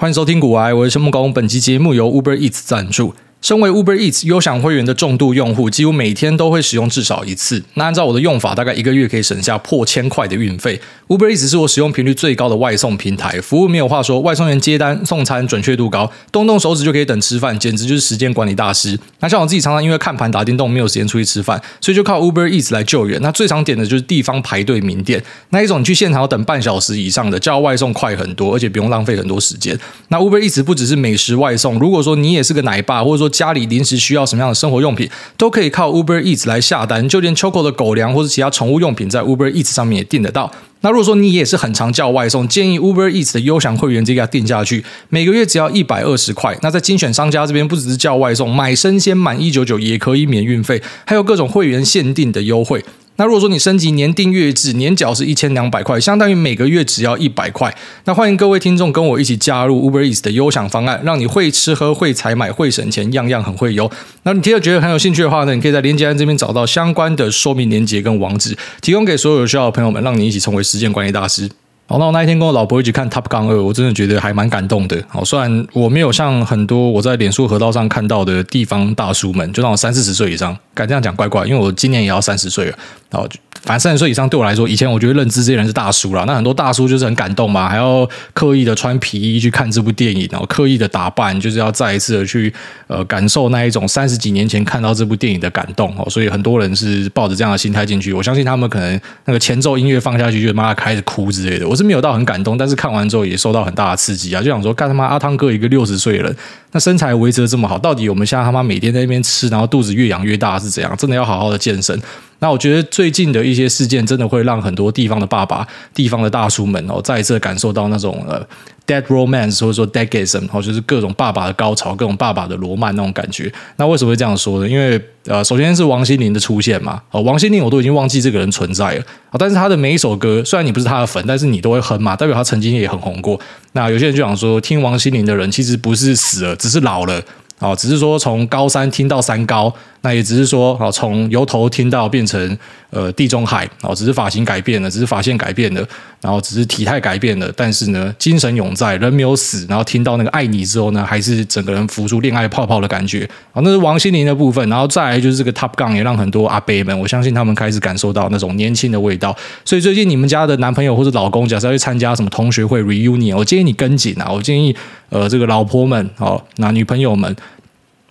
欢迎收听古玩，我是陈木工。本期节目由 Uber Eats 赞助。身为 Uber Eats 优享会员的重度用户，几乎每天都会使用至少一次。那按照我的用法，大概一个月可以省下破千块的运费。Uber Eats 是我使用频率最高的外送平台，服务没有话说，外送员接单送餐准确度高，动动手指就可以等吃饭，简直就是时间管理大师。那像我自己常常因为看盘打电动，没有时间出去吃饭，所以就靠 Uber Eats 来救援。那最常点的就是地方排队名店，那一种你去现场要等半小时以上的，叫外送快很多，而且不用浪费很多时间。那 Uber Eats 不只是美食外送，如果说你也是个奶爸，或者说家里临时需要什么样的生活用品，都可以靠 Uber Eats 来下单，就连 Choco 的狗粮或者其他宠物用品，在 Uber Eats 上面也订得到。那如果说你也是很常叫外送，建议 Uber Eats 的优享会员直接给它订下去，每个月只要一百二十块。那在精选商家这边，不只是叫外送，买生鲜满一九九也可以免运费，还有各种会员限定的优惠。那如果说你升级年订阅制，年缴是一千两百块，相当于每个月只要一百块。那欢迎各位听众跟我一起加入 Uber Eats 的优享方案，让你会吃喝会采买会省钱，样样很会优。那你听了觉得很有兴趣的话呢，你可以在链接栏这边找到相关的说明链接跟网址，提供给所有有需要的朋友们，让你一起成为时间管理大师。好，那我那一天跟我老婆一起看《Top Gun 二》，我真的觉得还蛮感动的。好，虽然我没有像很多我在脸书河道上看到的地方大叔们，就那种三四十岁以上，敢这样讲怪怪，因为我今年也要三十岁了。然后就。反正三十岁以上对我来说，以前我觉得认知这些人是大叔啦。那很多大叔就是很感动嘛，还要刻意的穿皮衣去看这部电影，然后刻意的打扮，就是要再一次的去呃感受那一种三十几年前看到这部电影的感动。所以很多人是抱着这样的心态进去。我相信他们可能那个前奏音乐放下去就妈开始哭之类的。我是没有到很感动，但是看完之后也受到很大的刺激啊，就想说，干他妈阿汤哥一个六十岁的人，那身材维持的这么好，到底我们现在他妈每天在那边吃，然后肚子越养越大是怎样？真的要好好的健身。那我觉得最近的一些事件，真的会让很多地方的爸爸、地方的大叔们哦，再一次感受到那种呃 Dead romance 或者说 dadism，哦，就是各种爸爸的高潮，各种爸爸的罗曼那种感觉。那为什么会这样说呢？因为呃，首先是王心凌的出现嘛，哦，王心凌我都已经忘记这个人存在了，但是他的每一首歌，虽然你不是他的粉，但是你都会哼嘛，代表他曾经也很红过。那有些人就想说，听王心凌的人其实不是死了，只是老了。哦，只是说从高三听到三高，那也只是说，哦，从由头听到变成呃地中海，哦，只是发型改变了，只是发线改变了，然后只是体态改变了，但是呢，精神永在，人没有死。然后听到那个爱你之后呢，还是整个人浮出恋爱泡泡的感觉。哦，那是王心凌的部分，然后再来就是这个 Top Gun 也让很多阿伯们，我相信他们开始感受到那种年轻的味道。所以最近你们家的男朋友或者老公，假设要去参加什么同学会 reunion，我建议你跟紧啊，我建议呃这个老婆们，哦，那女朋友们。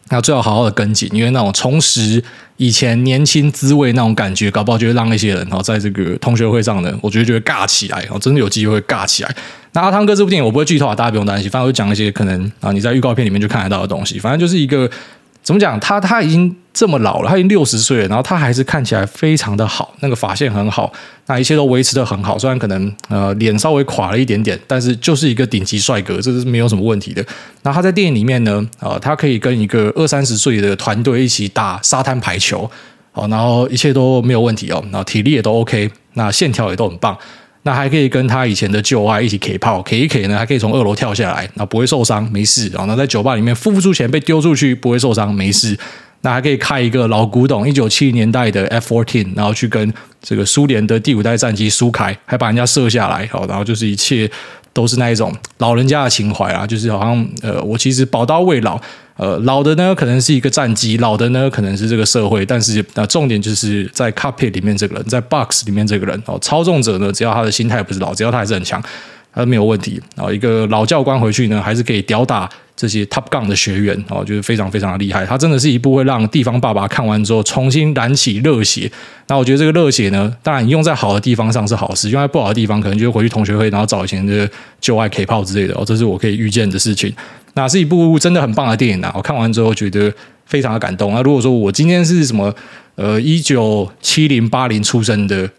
那最好好好的跟紧，因为那种重拾以前年轻滋味那种感觉，搞不好就会让那些人哦，在这个同学会上呢，我觉得就会尬起来哦，真的有机会尬起来。那阿汤哥这部电影我不会剧透啊，大家不用担心，反正我会讲一些可能啊你在预告片里面就看得到的东西，反正就是一个。怎么讲？他他已经这么老了，他已经六十岁了，然后他还是看起来非常的好，那个发线很好，那一切都维持得很好。虽然可能呃脸稍微垮了一点点，但是就是一个顶级帅哥，这是没有什么问题的。那他在电影里面呢，呃，他可以跟一个二三十岁的团队一起打沙滩排球，好，然后一切都没有问题哦，然后体力也都 OK，那线条也都很棒。那还可以跟他以前的旧爱一起 K 炮，K 一 K 呢，还可以从二楼跳下来，那不会受伤，没事。然后呢，在酒吧里面付不出钱被丢出去，不会受伤，没事。那还可以开一个老古董，一九七零年代的 F fourteen，然后去跟这个苏联的第五代战机苏凯，还把人家射下来，然后就是一切都是那一种老人家的情怀啊，就是好像呃，我其实宝刀未老。呃，老的呢可能是一个战机，老的呢可能是这个社会，但是呃，重点就是在 carpet 里面这个人，在 box 里面这个人哦，操纵者呢，只要他的心态不是老，只要他还是很强，他没有问题。然后一个老教官回去呢，还是可以吊打这些 Top Gun 的学员哦，就是非常非常的厉害。他真的是一部会让地方爸爸看完之后重新燃起热血。那我觉得这个热血呢，当然用在好的地方上是好事，用在不好的地方可能就回去同学会，然后找以前的旧爱 K 炮之类的哦，这是我可以预见的事情。那是一部真的很棒的电影啊！我看完之后觉得非常的感动。那如果说我今天是什么呃一九七零八零出生的，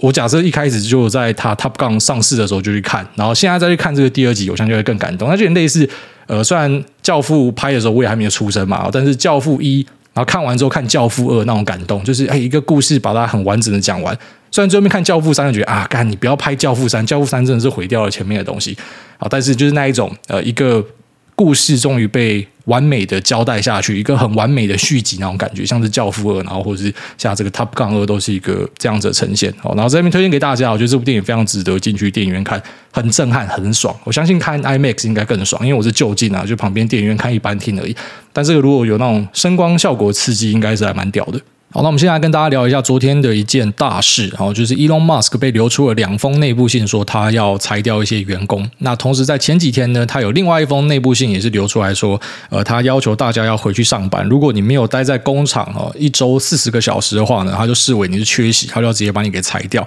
我假设一开始就在他 Top 杠上市的时候就去看，然后现在再去看这个第二集，我相信就会更感动。那就类似呃，虽然教父拍的时候我也还没有出生嘛，但是教父一，然后看完之后看教父二那种感动，就是哎一个故事把它很完整的讲完。虽然最后面看教父三就觉得啊，干你不要拍教父三，教父三真的是毁掉了前面的东西。好，但是就是那一种呃一个。故事终于被完美的交代下去，一个很完美的续集那种感觉，像是《教父二》，然后或者是像这个《Top Gun 二》，都是一个这样子呈现。好，然后这边推荐给大家，我觉得这部电影非常值得进去电影院看，很震撼，很爽。我相信看 IMAX 应该更爽，因为我是就近啊，就旁边电影院看一般厅而已。但这个如果有那种声光效果刺激，应该是还蛮屌的。好，那我们现在跟大家聊一下昨天的一件大事，好就是 Elon Musk 被流出了两封内部信，说他要裁掉一些员工。那同时在前几天呢，他有另外一封内部信也是流出来说，呃，他要求大家要回去上班。如果你没有待在工厂哦一周四十个小时的话呢，他就视为你是缺席，他就要直接把你给裁掉。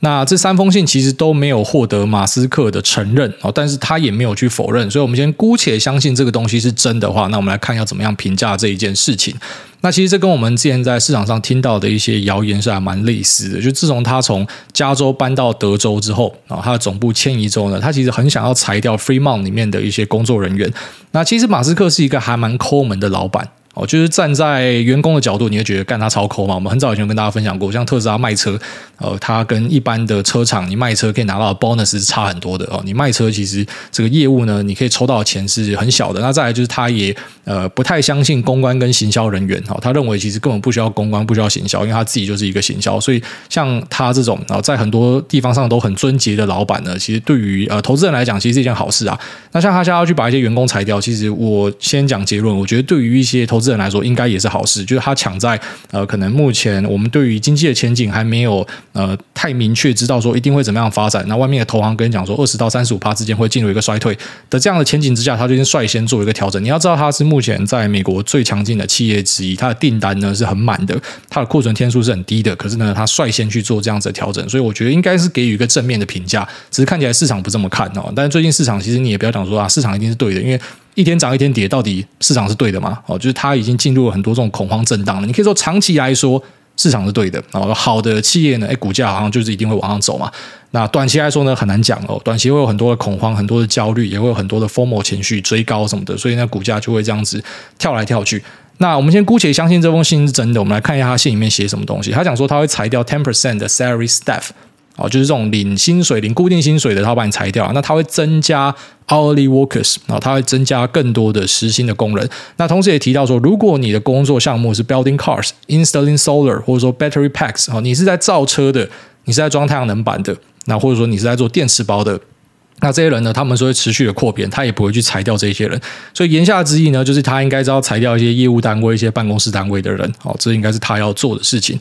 那这三封信其实都没有获得马斯克的承认哦，但是他也没有去否认，所以我们先姑且相信这个东西是真的话，那我们来看要怎么样评价这一件事情。那其实这跟我们之前在市场上听到的一些谣言是还蛮类似的，就自从他从加州搬到德州之后啊，他的总部迁移之后呢，他其实很想要裁掉 Fremont 里面的一些工作人员。那其实马斯克是一个还蛮抠门的老板。哦，就是站在员工的角度，你会觉得干他超抠嘛？我们很早以前跟大家分享过，像特斯拉卖车，呃，他跟一般的车厂你卖车可以拿到的 bonus 是差很多的哦。你卖车其实这个业务呢，你可以抽到的钱是很小的。那再来就是他也呃不太相信公关跟行销人员哦，他认为其实根本不需要公关，不需要行销，因为他自己就是一个行销。所以像他这种啊，在很多地方上都很尊杰的老板呢，其实对于呃投资人来讲，其实是一件好事啊。那像他现在要去把一些员工裁掉，其实我先讲结论，我觉得对于一些投资人来说，应该也是好事。就是他抢在呃，可能目前我们对于经济的前景还没有呃太明确，知道说一定会怎么样发展。那外面的投行跟你讲说，二十到三十五趴之间会进入一个衰退的这样的前景之下，他就先率先做一个调整。你要知道，他是目前在美国最强劲的企业之一，他的订单呢是很满的，他的库存天数是很低的。可是呢，他率先去做这样子的调整，所以我觉得应该是给予一个正面的评价。只是看起来市场不这么看哦。但是最近市场其实你也不要讲说啊，市场一定是对的，因为。一天涨一天跌，到底市场是对的吗？哦，就是它已经进入了很多这种恐慌震荡了。你可以说长期来说市场是对的，哦，好的企业呢，哎，股价好像就是一定会往上走嘛。那短期来说呢，很难讲哦，短期会有很多的恐慌，很多的焦虑，也会有很多的 FOMO 情绪追高什么的，所以呢，股价就会这样子跳来跳去。那我们先姑且相信这封信是真的，我们来看一下他信里面写什么东西。他讲说他会裁掉 ten percent 的 salary staff。哦，就是这种领薪水、领固定薪水的，他会把你裁掉。那他会增加 hourly workers，啊，他会增加更多的时薪的工人。那同时也提到说，如果你的工作项目是 building cars、installing solar，或者说 battery packs，啊，你是在造车的，你是在装太阳能板的，那或者说你是在做电池包的，那这些人呢，他们是会持续的扩编，他也不会去裁掉这些人。所以言下之意呢，就是他应该是要裁掉一些业务单位、一些办公室单位的人。哦，这应该是他要做的事情。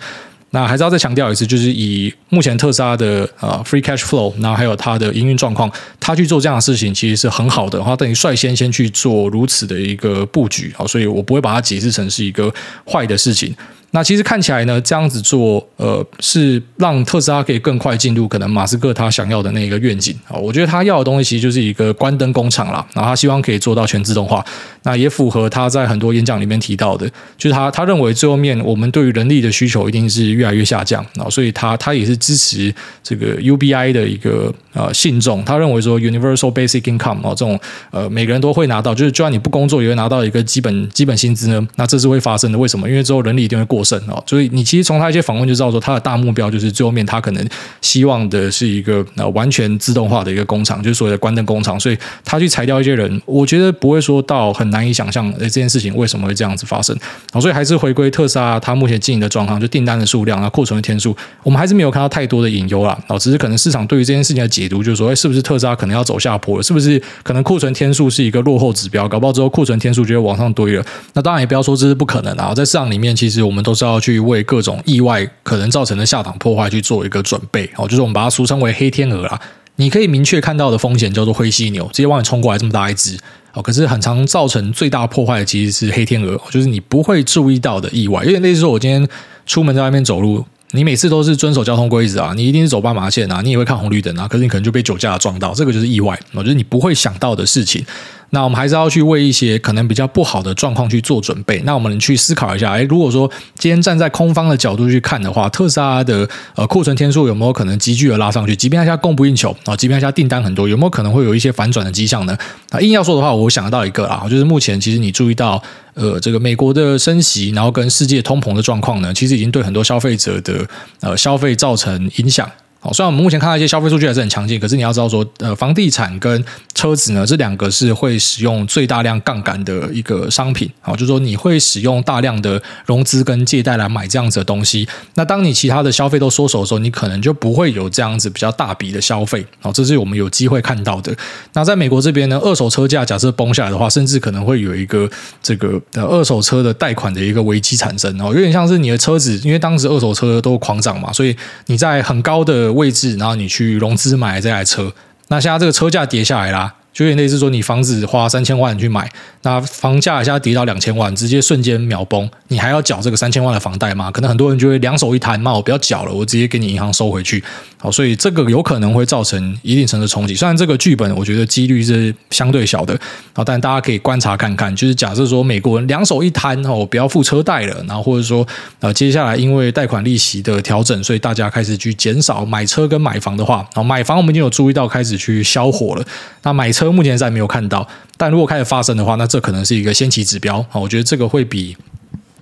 那还是要再强调一次，就是以目前特斯拉的呃 free cash flow，然后还有它的营运状况，它去做这样的事情其实是很好的。它等于率先先去做如此的一个布局，好，所以我不会把它解释成是一个坏的事情。那其实看起来呢，这样子做，呃，是让特斯拉可以更快进入可能马斯克他想要的那个愿景啊。我觉得他要的东西其实就是一个关灯工厂啦，然后他希望可以做到全自动化。那也符合他在很多演讲里面提到的，就是他他认为最后面我们对于人力的需求一定是越来越下降啊，所以他他也是支持这个 UBI 的一个呃信众。他认为说 Universal Basic Income 啊这种呃每个人都会拿到，就是就算你不工作也会拿到一个基本基本薪资呢，那这是会发生的。为什么？因为之后人力一定会过。获胜啊，所以你其实从他一些访问就知道说，他的大目标就是最后面他可能希望的是一个呃完全自动化的一个工厂，就是所谓的关灯工厂。所以他去裁掉一些人，我觉得不会说到很难以想象，诶，这件事情为什么会这样子发生？所以还是回归特斯拉他目前经营的状况，就订单的数量啊、库存的天数，我们还是没有看到太多的隐忧啦。只是可能市场对于这件事情的解读，就是说，诶，是不是特斯拉可能要走下坡了？是不是可能库存天数是一个落后指标？搞不好之后库存天数就会往上堆了。那当然也不要说这是不可能啊，在市场里面，其实我们都是要去为各种意外可能造成的下档破坏去做一个准备哦，就是我们把它俗称为黑天鹅啦。你可以明确看到的风险叫做灰犀牛，直接往你冲过来这么大一只哦。可是很常造成最大破坏的其实是黑天鹅，就是你不会注意到的意外。有点类似说，我今天出门在外面走路，你每次都是遵守交通规则啊，你一定是走斑马线啊，你也会看红绿灯啊，可是你可能就被酒驾撞到，这个就是意外，我觉得你不会想到的事情。那我们还是要去为一些可能比较不好的状况去做准备。那我们去思考一下，诶，如果说今天站在空方的角度去看的话，特斯拉的呃库存天数有没有可能急剧的拉上去？即便它现在供不应求啊，即便它现在订单很多，有没有可能会有一些反转的迹象呢？啊，硬要说的话，我想得到一个啊，就是目前其实你注意到呃这个美国的升息，然后跟世界通膨的状况呢，其实已经对很多消费者的呃消费造成影响。好，虽然我们目前看到一些消费数据还是很强劲，可是你要知道说，呃，房地产跟车子呢，这两个是会使用最大量杠杆的一个商品，好，就是说你会使用大量的融资跟借贷来买这样子的东西。那当你其他的消费都缩手的时候，你可能就不会有这样子比较大笔的消费，好，这是我们有机会看到的。那在美国这边呢，二手车价假设崩下来的话，甚至可能会有一个这个呃二手车的贷款的一个危机产生哦，有点像是你的车子，因为当时二手车都狂涨嘛，所以你在很高的位置，然后你去融资买这台车。那现在这个车价跌下来啦。就有点类似说，你房子花三千万去买，那房价一下跌到两千万，直接瞬间秒崩，你还要缴这个三千万的房贷吗？可能很多人就会两手一摊，那我不要缴了，我直接给你银行收回去。好，所以这个有可能会造成一定程度的冲击。虽然这个剧本我觉得几率是相对小的，啊，但大家可以观察看看。就是假设说美国人两手一摊，哦，不要付车贷了，然后或者说呃接下来因为贷款利息的调整，所以大家开始去减少买车跟买房的话，好，买房我们已经有注意到开始去消火了，那买车。目前在没有看到，但如果开始发生的话，那这可能是一个先期指标啊。我觉得这个会比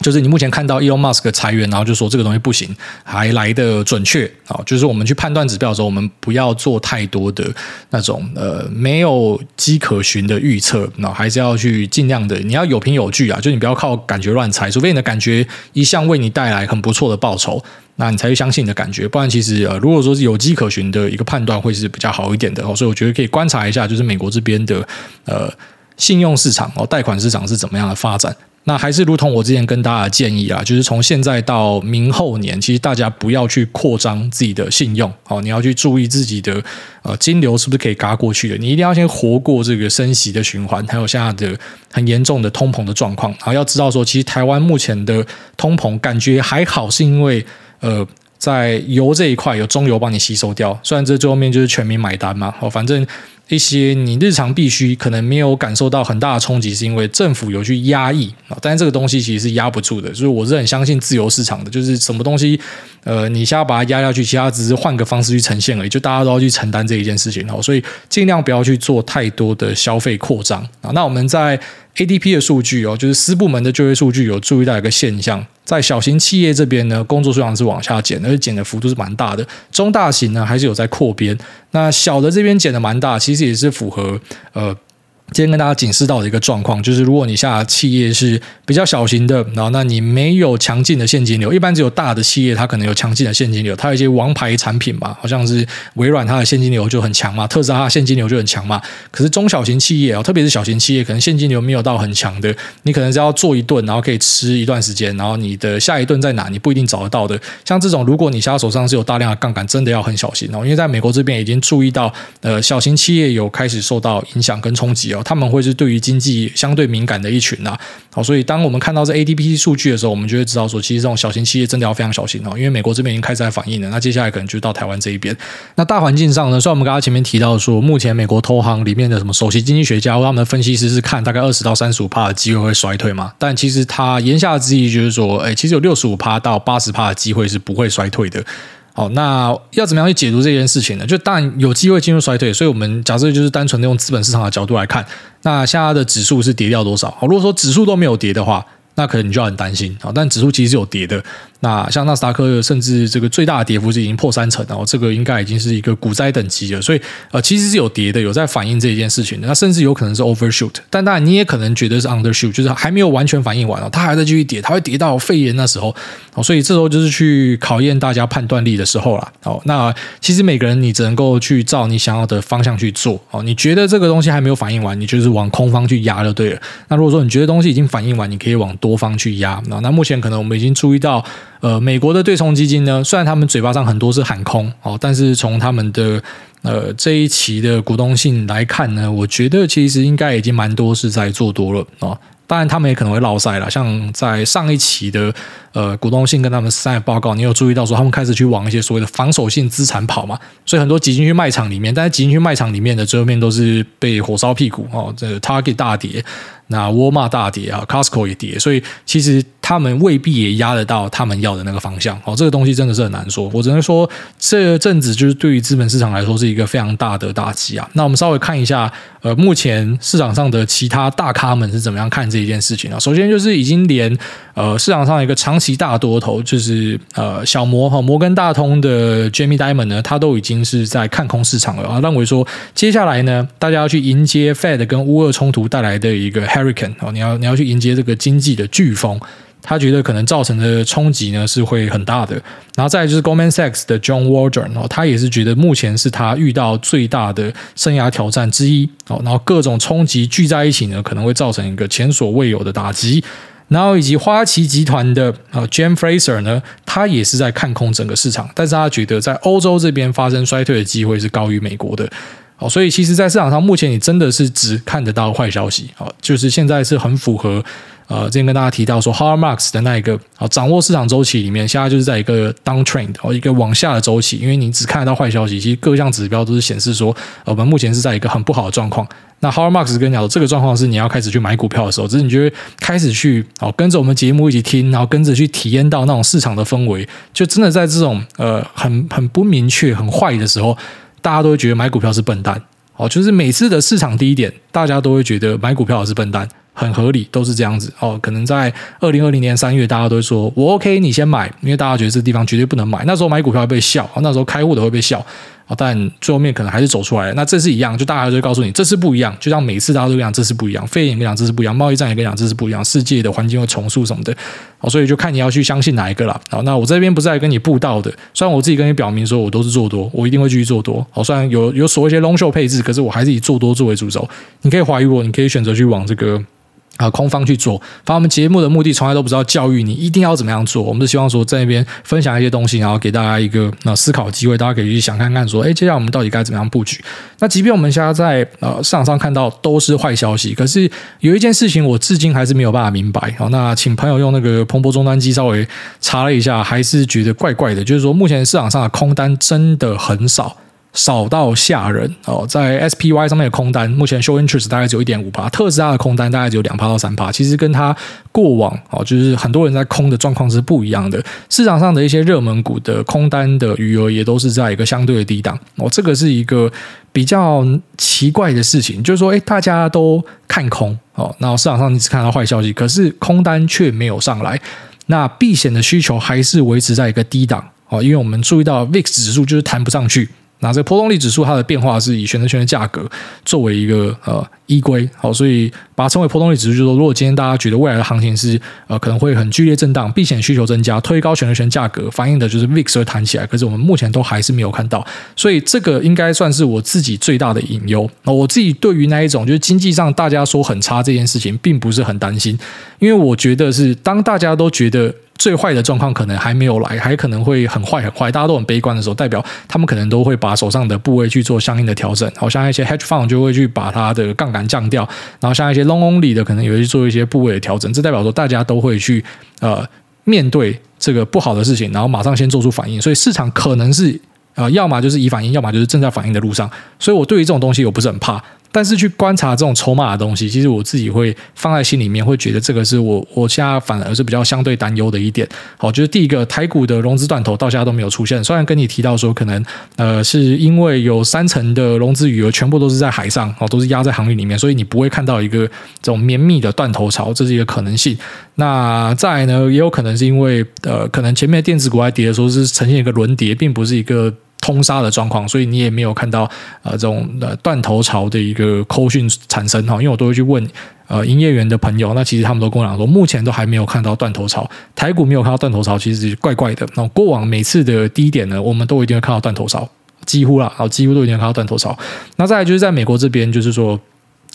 就是你目前看到 Elon Musk 裁员，然后就说这个东西不行，还来得准确啊。就是我们去判断指标的时候，我们不要做太多的那种呃没有迹可循的预测，那还是要去尽量的，你要有凭有据啊。就你不要靠感觉乱猜，除非你的感觉一向为你带来很不错的报酬。那你才会相信你的感觉，不然其实呃，如果说是有迹可循的一个判断，会是比较好一点的。所以我觉得可以观察一下，就是美国这边的呃信用市场哦，贷款市场是怎么样的发展。那还是如同我之前跟大家建议啊，就是从现在到明后年，其实大家不要去扩张自己的信用哦，你要去注意自己的呃金流是不是可以嘎过去的。你一定要先活过这个升息的循环，还有现在的很严重的通膨的状况。然后要知道说，其实台湾目前的通膨感觉还好，是因为。呃，在油这一块有中油帮你吸收掉，虽然这最后面就是全民买单嘛，哦，反正。一些你日常必须可能没有感受到很大的冲击，是因为政府有去压抑啊，但是这个东西其实是压不住的。就是我是很相信自由市场的，就是什么东西，呃，你现在把它压下去，其他只是换个方式去呈现而已，就大家都要去承担这一件事情哦。所以尽量不要去做太多的消费扩张啊。那我们在 ADP 的数据哦，就是私部门的就业数据有注意到一个现象，在小型企业这边呢，工作数量是往下减，而且减的幅度是蛮大的。中大型呢还是有在扩编，那小的这边减的蛮大，其实。其实也是符合呃。今天跟大家警示到的一个状况，就是如果你下企业是比较小型的，然后那你没有强劲的现金流，一般只有大的企业它可能有强劲的现金流，它有一些王牌产品嘛，好像是微软它的现金流就很强嘛，特斯拉它的现金流就很强嘛。可是中小型企业啊，特别是小型企业，可能现金流没有到很强的，你可能是要做一顿，然后可以吃一段时间，然后你的下一顿在哪，你不一定找得到的。像这种，如果你现在手上是有大量的杠杆，真的要很小心哦，因为在美国这边已经注意到，呃，小型企业有开始受到影响跟冲击他们会是对于经济相对敏感的一群呐，好，所以当我们看到这 ADP 数据的时候，我们就会知道说，其实这种小型企业真的要非常小心哦，因为美国这边已经开始在反应了。那接下来可能就到台湾这一边。那大环境上呢，虽然我们刚刚前面提到说，目前美国投行里面的什么首席经济学家或他们的分析师是看大概二十到三十五趴的机会会衰退嘛，但其实他言下之意就是说，哎，其实有六十五趴到八十趴的机会是不会衰退的。好，那要怎么样去解读这件事情呢？就当然有机会进入衰退，所以我们假设就是单纯的用资本市场的角度来看，那现在的指数是跌掉多少？好，如果说指数都没有跌的话，那可能你就要很担心。好，但指数其实是有跌的。那像纳斯达克，甚至这个最大的跌幅是已经破三成，然后这个应该已经是一个股灾等级了。所以呃，其实是有跌的，有在反映这一件事情的。那甚至有可能是 overshoot，但当然你也可能觉得是 undershoot，就是还没有完全反应完哦，它还在继续跌，它会跌到肺炎那时候。哦，所以这时候就是去考验大家判断力的时候了。哦，那其实每个人你只能够去照你想要的方向去做。哦，你觉得这个东西还没有反应完，你就是往空方去压就对了。那如果说你觉得东西已经反应完，你可以往多方去压。那那目前可能我们已经注意到。呃，美国的对冲基金呢，虽然他们嘴巴上很多是喊空哦，但是从他们的呃这一期的股东信来看呢，我觉得其实应该已经蛮多是在做多了哦。当然，他们也可能会落赛了。像在上一期的呃股东信跟他们三报告，你有注意到说他们开始去往一些所谓的防守性资产跑嘛？所以很多挤进去卖场里面，但是挤进去卖场里面的最后面都是被火烧屁股哦。这 Target 大跌。那沃尔玛大跌啊，Costco 也跌，所以其实他们未必也压得到他们要的那个方向。哦，这个东西真的是很难说。我只能说，这阵子就是对于资本市场来说是一个非常大的打击啊。那我们稍微看一下，呃，目前市场上的其他大咖们是怎么样看这一件事情啊？首先就是已经连呃市场上一个长期大多头，就是呃小摩哈摩根大通的 Jamie Dimon 呢，他都已经是在看空市场了啊，认为说接下来呢，大家要去迎接 Fed 跟乌俄冲突带来的一个 Hurricane 哦，你要你要去迎接这个经济的飓风。他觉得可能造成的冲击呢是会很大的，然后再就是 Goldman Sachs 的 John Waldron 哦，他也是觉得目前是他遇到最大的生涯挑战之一哦，然后各种冲击聚在一起呢，可能会造成一个前所未有的打击，然后以及花旗集团的啊 Jim Fraser 呢，他也是在看空整个市场，但是他觉得在欧洲这边发生衰退的机会是高于美国的。好，所以其实，在市场上，目前你真的是只看得到坏消息。好，就是现在是很符合呃，之前跟大家提到说 Har Marx 的那一个好掌握市场周期里面，现在就是在一个 downtrend 哦，一个往下的周期。因为你只看得到坏消息，其实各项指标都是显示说，我们目前是在一个很不好的状况。那 Howard Marks 跟你讲说，这个状况是你要开始去买股票的时候，只是你就会开始去哦，跟着我们节目一起听，然后跟着去体验到那种市场的氛围，就真的在这种呃很很不明确、很坏的时候。大家都会觉得买股票是笨蛋，哦，就是每次的市场低点，大家都会觉得买股票是笨蛋，很合理，都是这样子哦。可能在二零二零年三月，大家都会说我 OK，你先买，因为大家觉得这地方绝对不能买。那时候买股票会被笑，那时候开户的会被笑。但最后面可能还是走出来了。那这次一样，就大家就会告诉你，这次不一样。就像每次大家都讲这次不一样，肺炎跟你讲这次不一样，贸易战也跟你讲这次不一样，世界的环境会重塑什么的。哦，所以就看你要去相信哪一个了。好，那我这边不是来跟你布道的，虽然我自己跟你表明说我都是做多，我一定会继续做多。好，虽然有有所谓一些 long show 配置，可是我还是以做多作为主轴。你可以怀疑我，你可以选择去往这个。啊，空方去做。反正我们节目的目的从来都不知道教育你一定要怎么样做，我们是希望说在那边分享一些东西，然后给大家一个那思考机会，大家可以去想看看说，哎，接下来我们到底该怎么样布局？那即便我们现在在呃市场上看到都是坏消息，可是有一件事情我至今还是没有办法明白。好，那请朋友用那个彭博终端机稍微查了一下，还是觉得怪怪的，就是说目前市场上的空单真的很少。少到吓人哦，在 SPY 上面的空单，目前 show interest 大概只有一点五趴，特斯拉的空单大概只有两趴到三趴，其实跟它过往哦，就是很多人在空的状况是不一样的。市场上的一些热门股的空单的余额也都是在一个相对的低档哦，这个是一个比较奇怪的事情，就是说，诶，大家都看空哦，那市场上你只看到坏消息，可是空单却没有上来，那避险的需求还是维持在一个低档哦，因为我们注意到 VIX 指数就是弹不上去。那这个波动率指数它的变化是以选择权的价格作为一个呃依归，好，所以把它称为波动率指数，就是说如果今天大家觉得未来的行情是呃可能会很剧烈震荡，避险需求增加，推高选择权价格，反映的就是 VIX 会弹起来，可是我们目前都还是没有看到，所以这个应该算是我自己最大的隐忧。那我自己对于那一种就是经济上大家说很差这件事情，并不是很担心，因为我觉得是当大家都觉得。最坏的状况可能还没有来，还可能会很坏很坏，大家都很悲观的时候，代表他们可能都会把手上的部位去做相应的调整。好像一些 hedge fund 就会去把它的杠杆降掉，然后像一些 long only 的可能也会去做一些部位的调整。这代表说大家都会去呃面对这个不好的事情，然后马上先做出反应。所以市场可能是呃要么就是已反应，要么就是正在反应的路上。所以我对于这种东西我不是很怕。但是去观察这种筹码的东西，其实我自己会放在心里面，会觉得这个是我我现在反而是比较相对担忧的一点。好，就是第一个台股的融资断头到现在都没有出现，虽然跟你提到说可能呃是因为有三成的融资余额全部都是在海上哦，都是压在航运里面，所以你不会看到一个这种绵密的断头潮，这是一个可能性。那再来呢，也有可能是因为呃可能前面电子股还跌的时候是呈现一个轮跌，并不是一个。通杀的状况，所以你也没有看到呃这种呃断头潮的一个扣讯产生哈，因为我都会去问呃营业员的朋友，那其实他们都跟我讲说，目前都还没有看到断头潮，台股没有看到断头潮，其实怪怪的。那过往每次的低点呢，我们都一定会看到断头潮，几乎啦，然后几乎都一定看到断头潮。那再来就是在美国这边，就是说。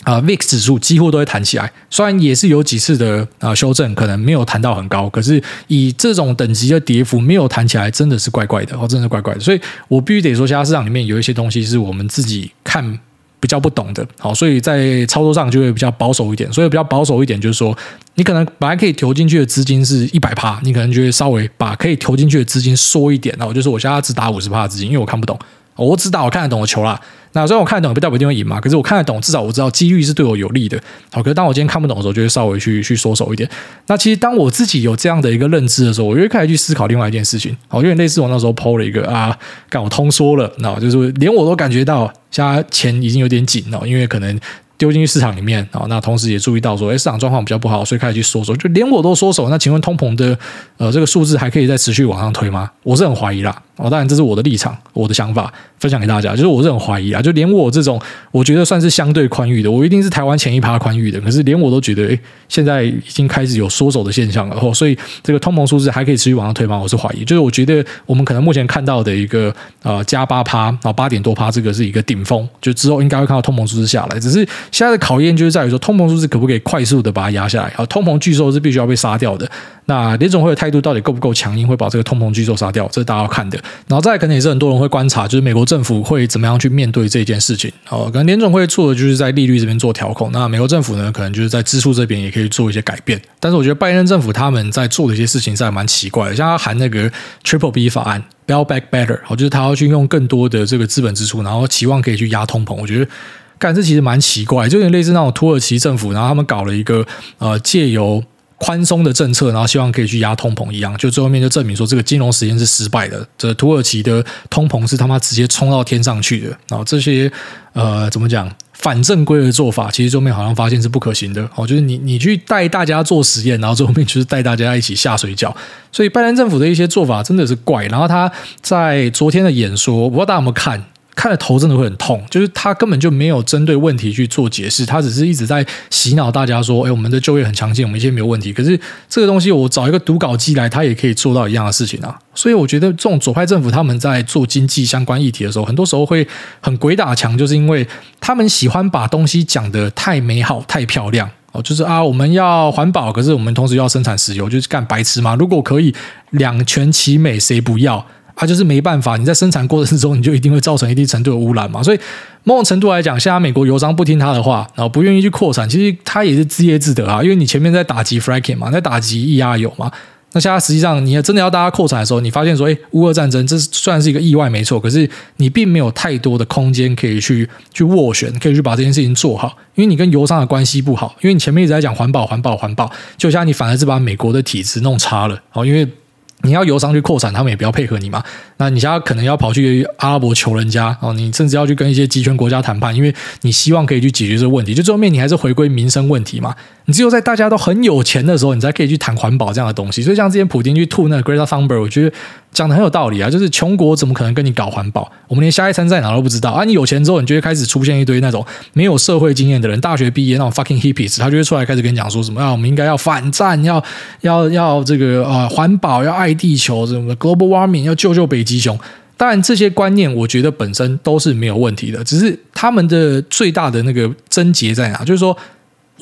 啊、呃、VIX 指数几乎都会弹起来，虽然也是有几次的啊、修正，可能没有弹到很高，可是以这种等级的跌幅没有弹起来，真的是怪怪的哦，真的是怪怪的。所以我必须得说，其他市场里面有一些东西是我们自己看比较不懂的，好，所以在操作上就会比较保守一点。所以比较保守一点，就是说，你可能本来可以投进去的资金是一百趴，你可能就会稍微把可以投进去的资金缩一点，然后就是我现在只打五十趴的资金，因为我看不懂，我知道我看得懂的球啦。那虽然我看得懂，不代表一定会赢嘛。可是我看得懂，至少我知道机遇是对我有利的。好，可是当我今天看不懂的时候，就会稍微去去缩手一点。那其实当我自己有这样的一个认知的时候，我就会开始去思考另外一件事情。好，有点类似我那时候抛了一个啊，搞通缩了，那就是连我都感觉到现在钱已经有点紧了，因为可能丢进去市场里面啊。那同时也注意到说，哎，市场状况比较不好，所以开始去缩手。就连我都缩手，那请问通膨的呃这个数字还可以再持续往上推吗？我是很怀疑啦。哦，当然这是我的立场，我的想法分享给大家。就是我是很怀疑啊，就连我这种我觉得算是相对宽裕的，我一定是台湾前一趴宽裕的。可是连我都觉得，哎，现在已经开始有缩手的现象了。哦，所以这个通膨数字还可以持续往上推吗？我是怀疑。就是我觉得我们可能目前看到的一个呃加八趴啊八点多趴，这个是一个顶峰，就之后应该会看到通膨数字下来。只是现在的考验就是在于说，通膨数字可不可以快速的把它压下来？啊，通膨巨兽是必须要被杀掉的。那联总会的态度到底够不够强硬，会把这个通膨巨兽杀掉？这是大家要看的。然后再来可能也是很多人会观察，就是美国政府会怎么样去面对这件事情。哦，可能联总会做的就是在利率这边做调控，那美国政府呢，可能就是在支出这边也可以做一些改变。但是我觉得拜登政府他们在做的一些事情是还蛮奇怪的，像他喊那个 Triple B 法案 Build Back Better，好，就是他要去用更多的这个资本支出，然后期望可以去压通膨。我觉得干这其实蛮奇怪，就有点类似那种土耳其政府，然后他们搞了一个呃借由。宽松的政策，然后希望可以去压通膨一样，就最后面就证明说这个金融实验是失败的。这土耳其的通膨是他妈直接冲到天上去的。然后这些呃怎么讲反正规的做法，其实最后面好像发现是不可行的。哦，就是你你去带大家做实验，然后最后面就是带大家一起下水饺。所以拜登政府的一些做法真的是怪。然后他在昨天的演说，我不知道大家有没有看。看了头真的会很痛，就是他根本就没有针对问题去做解释，他只是一直在洗脑大家说：“哎，我们的就业很强劲，我们一切没有问题。”可是这个东西，我找一个读稿机来，他也可以做到一样的事情啊。所以我觉得这种左派政府他们在做经济相关议题的时候，很多时候会很鬼打墙，就是因为他们喜欢把东西讲得太美好、太漂亮哦，就是啊，我们要环保，可是我们同时要生产石油，就是干白痴嘛。如果可以两全其美，谁不要？它就是没办法，你在生产过程中，你就一定会造成一定程度的污染嘛。所以某种程度来讲，现在美国油商不听他的话，然后不愿意去扩产，其实他也是自业自得啊。因为你前面在打击 fracking 嘛，在打击液压油嘛。那现在实际上，你真的要大家扩产的时候，你发现说，诶，乌俄战争这虽然是一个意外，没错，可是你并没有太多的空间可以去去斡旋，可以去把这件事情做好，因为你跟油商的关系不好，因为你前面一直在讲环保、环保、环保，就像你反而是把美国的体制弄差了，哦，因为。你要油商去扩产，他们也不要配合你嘛。那你现在可能要跑去阿拉伯求人家哦，你甚至要去跟一些集权国家谈判，因为你希望可以去解决这个问题。就最后面你还是回归民生问题嘛。你只有在大家都很有钱的时候，你才可以去谈环保这样的东西。所以像之前普京去吐那个 Greta Thunberg，我觉得。讲的很有道理啊，就是穷国怎么可能跟你搞环保？我们连下一餐在哪都不知道啊！你有钱之后，你就会开始出现一堆那种没有社会经验的人，大学毕业那种 fucking hippies，他就会出来开始跟你讲说什么啊，我们应该要反战，要要要这个啊环保，要爱地球，什么 global warming，要救救北极熊。当然这些观念，我觉得本身都是没有问题的，只是他们的最大的那个症结在哪？就是说。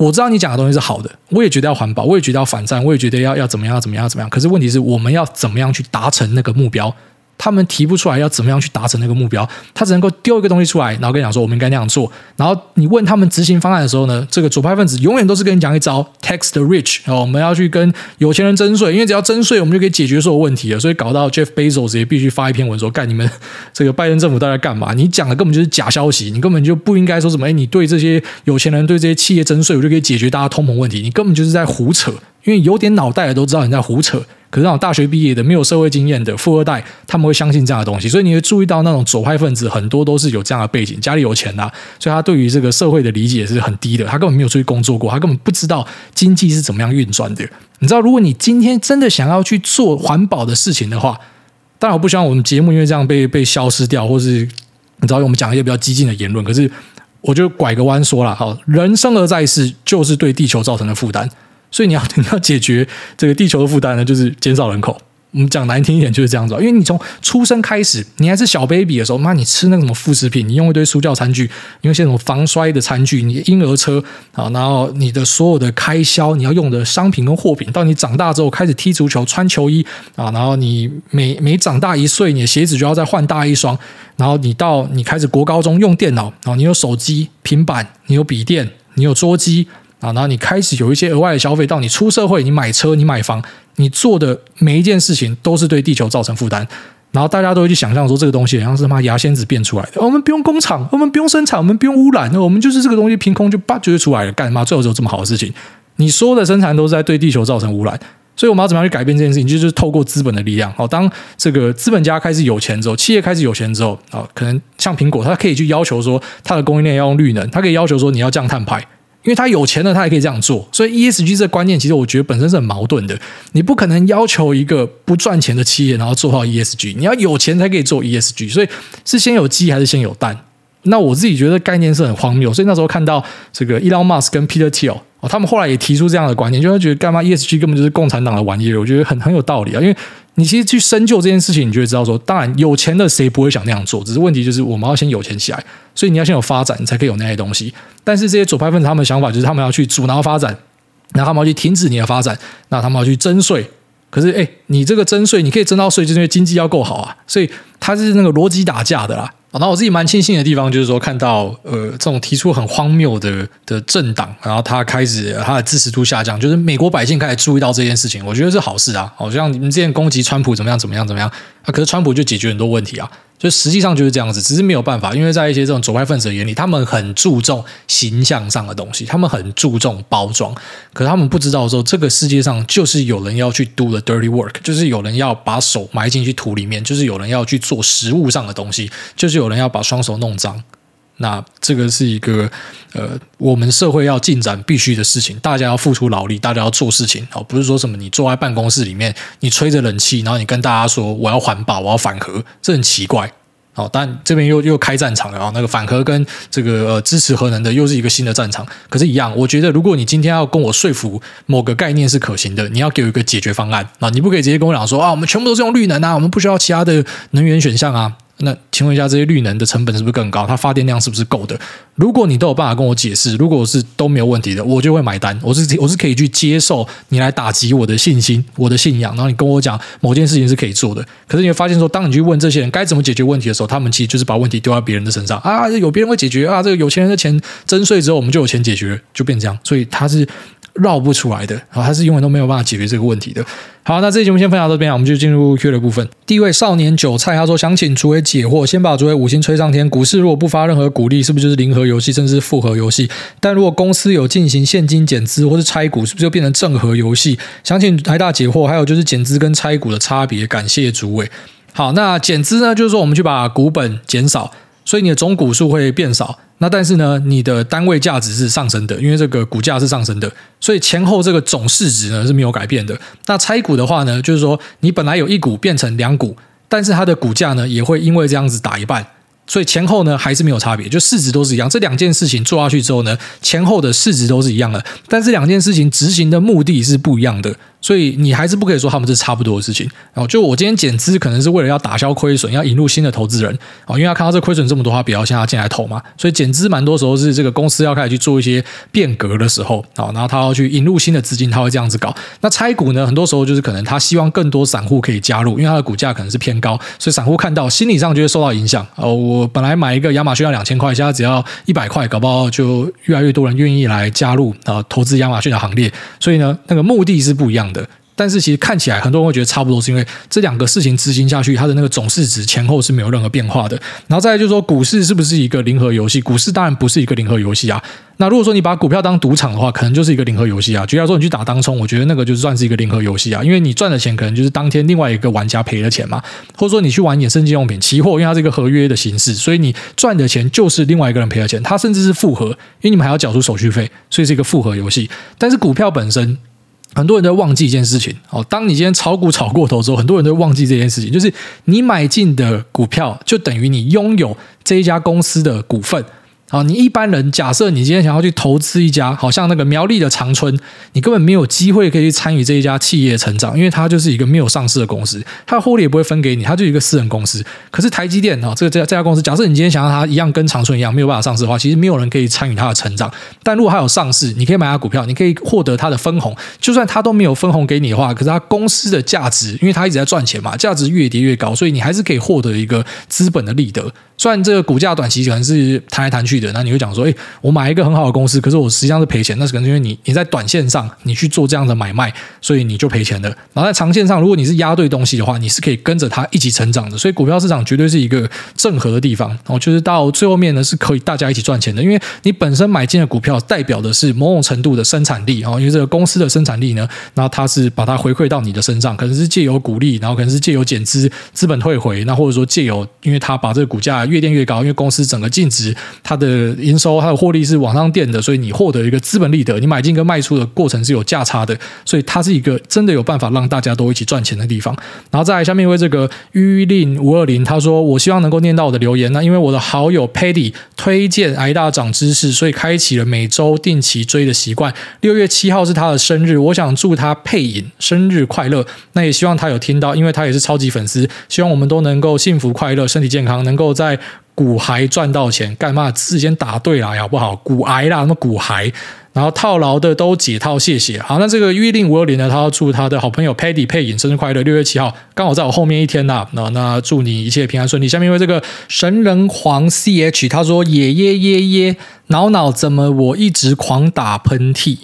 我知道你讲的东西是好的，我也觉得要环保，我也觉得要反战，我也觉得要要怎么样怎么样怎么样。可是问题是我们要怎么样去达成那个目标？他们提不出来要怎么样去达成那个目标，他只能够丢一个东西出来，然后跟你讲说我们应该那样做。然后你问他们执行方案的时候呢，这个左派分子永远都是跟你讲一招 tax the rich，哦，我们要去跟有钱人征税，因为只要征税，我们就可以解决所有问题了。所以搞到 Jeff Bezos 也必须发一篇文说，干你们这个拜登政府到底干嘛？你讲的根本就是假消息，你根本就不应该说什么。哎，你对这些有钱人对这些企业征税，我就可以解决大家通膨问题，你根本就是在胡扯。因为有点脑袋的都知道你在胡扯，可是那种大学毕业的、没有社会经验的富二代，他们会相信这样的东西，所以你会注意到那种左派分子很多都是有这样的背景，家里有钱呐、啊，所以他对于这个社会的理解是很低的，他根本没有出去工作过，他根本不知道经济是怎么样运转的。你知道，如果你今天真的想要去做环保的事情的话，当然我不希望我们节目因为这样被被消失掉，或是你知道我们讲一些比较激进的言论，可是我就拐个弯说了，哈，人生而在世就是对地球造成的负担。所以你要 你要解决这个地球的负担呢，就是减少人口。我们讲难听一点就是这样子，因为你从出生开始，你还是小 baby 的时候，妈，你吃那个什么副食品，你用一堆塑胶餐具，用一些什么防摔的餐具，你婴儿车啊，然后你的所有的开销，你要用的商品跟货品，到你长大之后开始踢足球、穿球衣啊，然后你每每长大一岁，你的鞋子就要再换大一双，然后你到你开始国高中用电脑，然后你有手机、平板，你有笔电，你有桌机。啊，然后你开始有一些额外的消费，到你出社会，你买车，你买房，你做的每一件事情都是对地球造成负担。然后大家都会去想象说，这个东西好像是他妈牙仙子变出来的。我们不用工厂，我们不用生产，我们不用污染，那我们就是这个东西凭空就叭就出来了，干嘛？最后只有这么好的事情？你说的生产都是在对地球造成污染。所以我们要怎么样去改变这件事情？就是透过资本的力量。好，当这个资本家开始有钱之后，企业开始有钱之后，啊，可能像苹果，它可以去要求说，它的供应链要用绿能，它可以要求说你要降碳排，因为他有钱了，他也可以这样做。所以 ESG 这个观念，其实我觉得本身是很矛盾的。你不可能要求一个不赚钱的企业，然后做好 ESG，你要有钱才可以做 ESG。所以是先有鸡还是先有蛋？那我自己觉得概念是很荒谬。所以那时候看到这个 Elon Musk 跟 Peter Thiel。哦，他们后来也提出这样的观念，就会觉得干嘛 ESG 根本就是共产党的玩意儿。我觉得很很有道理啊，因为你其实去深究这件事情，你就会知道说，当然有钱的谁不会想那样做，只是问题就是我们要先有钱起来，所以你要先有发展，你才可以有那些东西。但是这些左派分子他们的想法就是他们要去阻挠发展，然后他们要去停止你的发展，那他们要去征税。可是，哎，你这个征税，你可以征到税，就是因为经济要够好啊，所以他是那个逻辑打架的啦。那我自己蛮庆幸的地方，就是说看到呃这种提出很荒谬的的政党，然后他开始他的支持度下降，就是美国百姓开始注意到这件事情，我觉得是好事啊。好像你们之前攻击川普怎么样怎么样怎么样，啊，可是川普就解决很多问题啊。就实际上就是这样子，只是没有办法，因为在一些这种左派分子的眼里，他们很注重形象上的东西，他们很注重包装，可是他们不知道说，这个世界上就是有人要去 do the dirty work，就是有人要把手埋进去土里面，就是有人要去做食物上的东西，就是有人要把双手弄脏。那这个是一个呃，我们社会要进展必须的事情，大家要付出劳力，大家要做事情哦，不是说什么你坐在办公室里面，你吹着冷气，然后你跟大家说我要环保，我要反核，这很奇怪哦。但这边又又开战场了啊，那个反核跟这个呃支持核能的又是一个新的战场。可是，一样，我觉得如果你今天要跟我说服某个概念是可行的，你要给我一个解决方案啊，你不可以直接跟我讲说啊，我们全部都是用绿能啊，我们不需要其他的能源选项啊。那请问一下，这些绿能的成本是不是更高？它发电量是不是够的？如果你都有办法跟我解释，如果是都没有问题的，我就会买单。我是我是可以去接受你来打击我的信心、我的信仰，然后你跟我讲某件事情是可以做的。可是你会发现说，当你去问这些人该怎么解决问题的时候，他们其实就是把问题丢在别人的身上啊，有别人会解决啊，这个有钱人的钱征税之后，我们就有钱解决，就变这样。所以他是。绕不出来的，然后他是永远都没有办法解决这个问题的。好，那这期节目先分享到这边，我们就进入 Q 的部分。第一位少年韭菜他说，想请主委解惑，先把主委五星吹上天。股市如果不发任何股利，是不是就是零和游戏，甚至是复合游戏？但如果公司有进行现金减资或是拆股，是不是就变成正和游戏？想请台大解惑。还有就是减资跟拆股的差别，感谢主委。好，那减资呢，就是说我们去把股本减少，所以你的总股数会变少。那但是呢，你的单位价值是上升的，因为这个股价是上升的，所以前后这个总市值呢是没有改变的。那拆股的话呢，就是说你本来有一股变成两股，但是它的股价呢也会因为这样子打一半，所以前后呢还是没有差别，就市值都是一样。这两件事情做下去之后呢，前后的市值都是一样的，但是两件事情执行的目的是不一样的。所以你还是不可以说他们是差不多的事情。然后就我今天减资，可能是为了要打消亏损，要引入新的投资人。哦，因为他看到这亏损这么多，他比较想要进来投嘛。所以减资蛮多时候是这个公司要开始去做一些变革的时候，然后他要去引入新的资金，他会这样子搞。那拆股呢，很多时候就是可能他希望更多散户可以加入，因为他的股价可能是偏高，所以散户看到心理上就会受到影响。哦，我本来买一个亚马逊要两千块，现在只要一百块，搞不好就越来越多人愿意来加入啊，投资亚马逊的行列。所以呢，那个目的是不一样的。但是其实看起来很多人会觉得差不多，是因为这两个事情执行下去，它的那个总市值前后是没有任何变化的。然后再来就是说，股市是不是一个零和游戏？股市当然不是一个零和游戏啊。那如果说你把股票当赌场的话，可能就是一个零和游戏啊。举例说，你去打当冲，我觉得那个就算是一个零和游戏啊，因为你赚的钱可能就是当天另外一个玩家赔的钱嘛。或者说你去玩衍生金融品期货，因为它是一个合约的形式，所以你赚的钱就是另外一个人赔的钱，它甚至是复合，因为你们还要缴出手续费，所以是一个复合游戏。但是股票本身。很多人都忘记一件事情哦，当你今天炒股炒过头之后，很多人都忘记这件事情，就是你买进的股票就等于你拥有这一家公司的股份。好，你一般人假设你今天想要去投资一家，好像那个苗栗的长春，你根本没有机会可以去参与这一家企业成长，因为它就是一个没有上市的公司，它的获利也不会分给你，它就是一个私人公司。可是台积电啊，这个这这家公司，假设你今天想让它一样跟长春一样没有办法上市的话，其实没有人可以参与它的成长。但如果它有上市，你可以买它股票，你可以获得它的分红。就算它都没有分红给你的话，可是它公司的价值，因为它一直在赚钱嘛，价值越跌越高，所以你还是可以获得一个资本的利得。虽然这个股价短期可能是弹来弹去的，那你会讲说，哎，我买一个很好的公司，可是我实际上是赔钱，那是可能因为你你在短线上你去做这样的买卖，所以你就赔钱的。然后在长线上，如果你是押对东西的话，你是可以跟着它一起成长的。所以股票市场绝对是一个正和的地方。哦，就是到最后面呢，是可以大家一起赚钱的，因为你本身买进的股票代表的是某种程度的生产力啊，因为这个公司的生产力呢，那它是把它回馈到你的身上，可能是借由股利，然后可能是借由减资、资本退回，那或者说借由，因为它把这个股价越垫越高，因为公司整个净值、它的呃营收、它的获利是往上垫的，所以你获得一个资本利得，你买进跟卖出的过程是有价差的，所以它是一个真的有办法让大家都一起赚钱的地方。然后再下面一位这个玉令五二零，他说：“我希望能够念到我的留言，那因为我的好友 Paddy 推荐挨大涨知识，所以开启了每周定期追的习惯。六月七号是他的生日，我想祝他配影生日快乐。那也希望他有听到，因为他也是超级粉丝，希望我们都能够幸福快乐、身体健康，能够在骨骸赚到钱。干嘛事先打对了好不好？骨癌啦，什么股海？然后套牢的都解套，谢谢。好，那这个约定五二零呢，他要祝他的好朋友 Paddy 配影生日快乐，六月七号刚好在我后面一天呐。那那祝你一切平安顺利。下面因为这个神人皇 CH 他说耶耶耶耶，恼恼怎么我一直狂打喷嚏？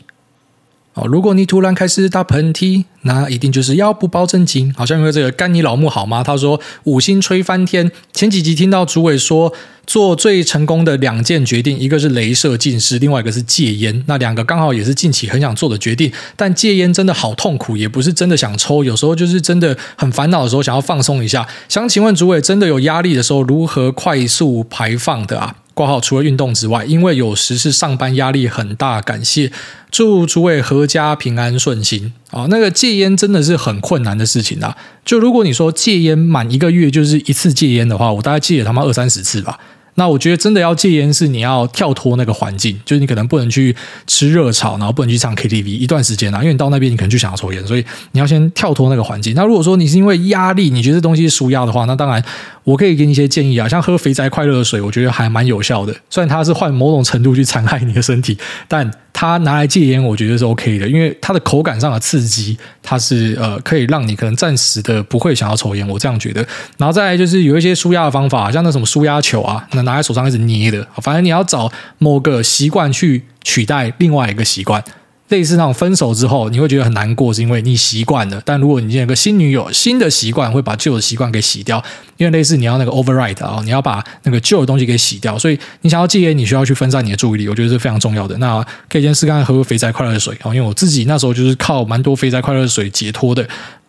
哦，如果你突然开始打喷嚏，那一定就是腰部包正经。好像因为这个干你老母好吗？他说五星吹翻天。前几集听到主委说做最成功的两件决定，一个是雷射近视，另外一个是戒烟。那两个刚好也是近期很想做的决定。但戒烟真的好痛苦，也不是真的想抽，有时候就是真的很烦恼的时候想要放松一下。想请问主委，真的有压力的时候如何快速排放的啊？挂号除了运动之外，因为有时是上班压力很大。感谢，祝诸位阖家平安顺心啊！那个戒烟真的是很困难的事情啊！就如果你说戒烟满一个月就是一次戒烟的话，我大概戒了他妈二三十次吧。那我觉得真的要戒烟是你要跳脱那个环境，就是你可能不能去吃热炒，然后不能去唱 KTV 一段时间啊，因为你到那边你可能就想要抽烟，所以你要先跳脱那个环境。那如果说你是因为压力，你觉得这东西是舒压的话，那当然我可以给你一些建议啊，像喝肥宅快乐的水，我觉得还蛮有效的。虽然它是换某种程度去残害你的身体，但它拿来戒烟，我觉得是 OK 的，因为它的口感上的刺激，它是呃可以让你可能暂时的不会想要抽烟，我这样觉得。然后再来就是有一些舒压的方法，像那什么舒压球啊，那拿在手上一直捏的，反正你要找某个习惯去取代另外一个习惯。类似那种分手之后你会觉得很难过，是因为你习惯了。但如果你有个新女友，新的习惯会把旧的习惯给洗掉。因为类似你要那个 override 啊，你要把那个旧的东西给洗掉。所以你想要戒烟，你需要去分散你的注意力，我觉得是非常重要的。那可以先试看喝肥宅快乐水啊，因为我自己那时候就是靠蛮多肥宅快乐水解脱的。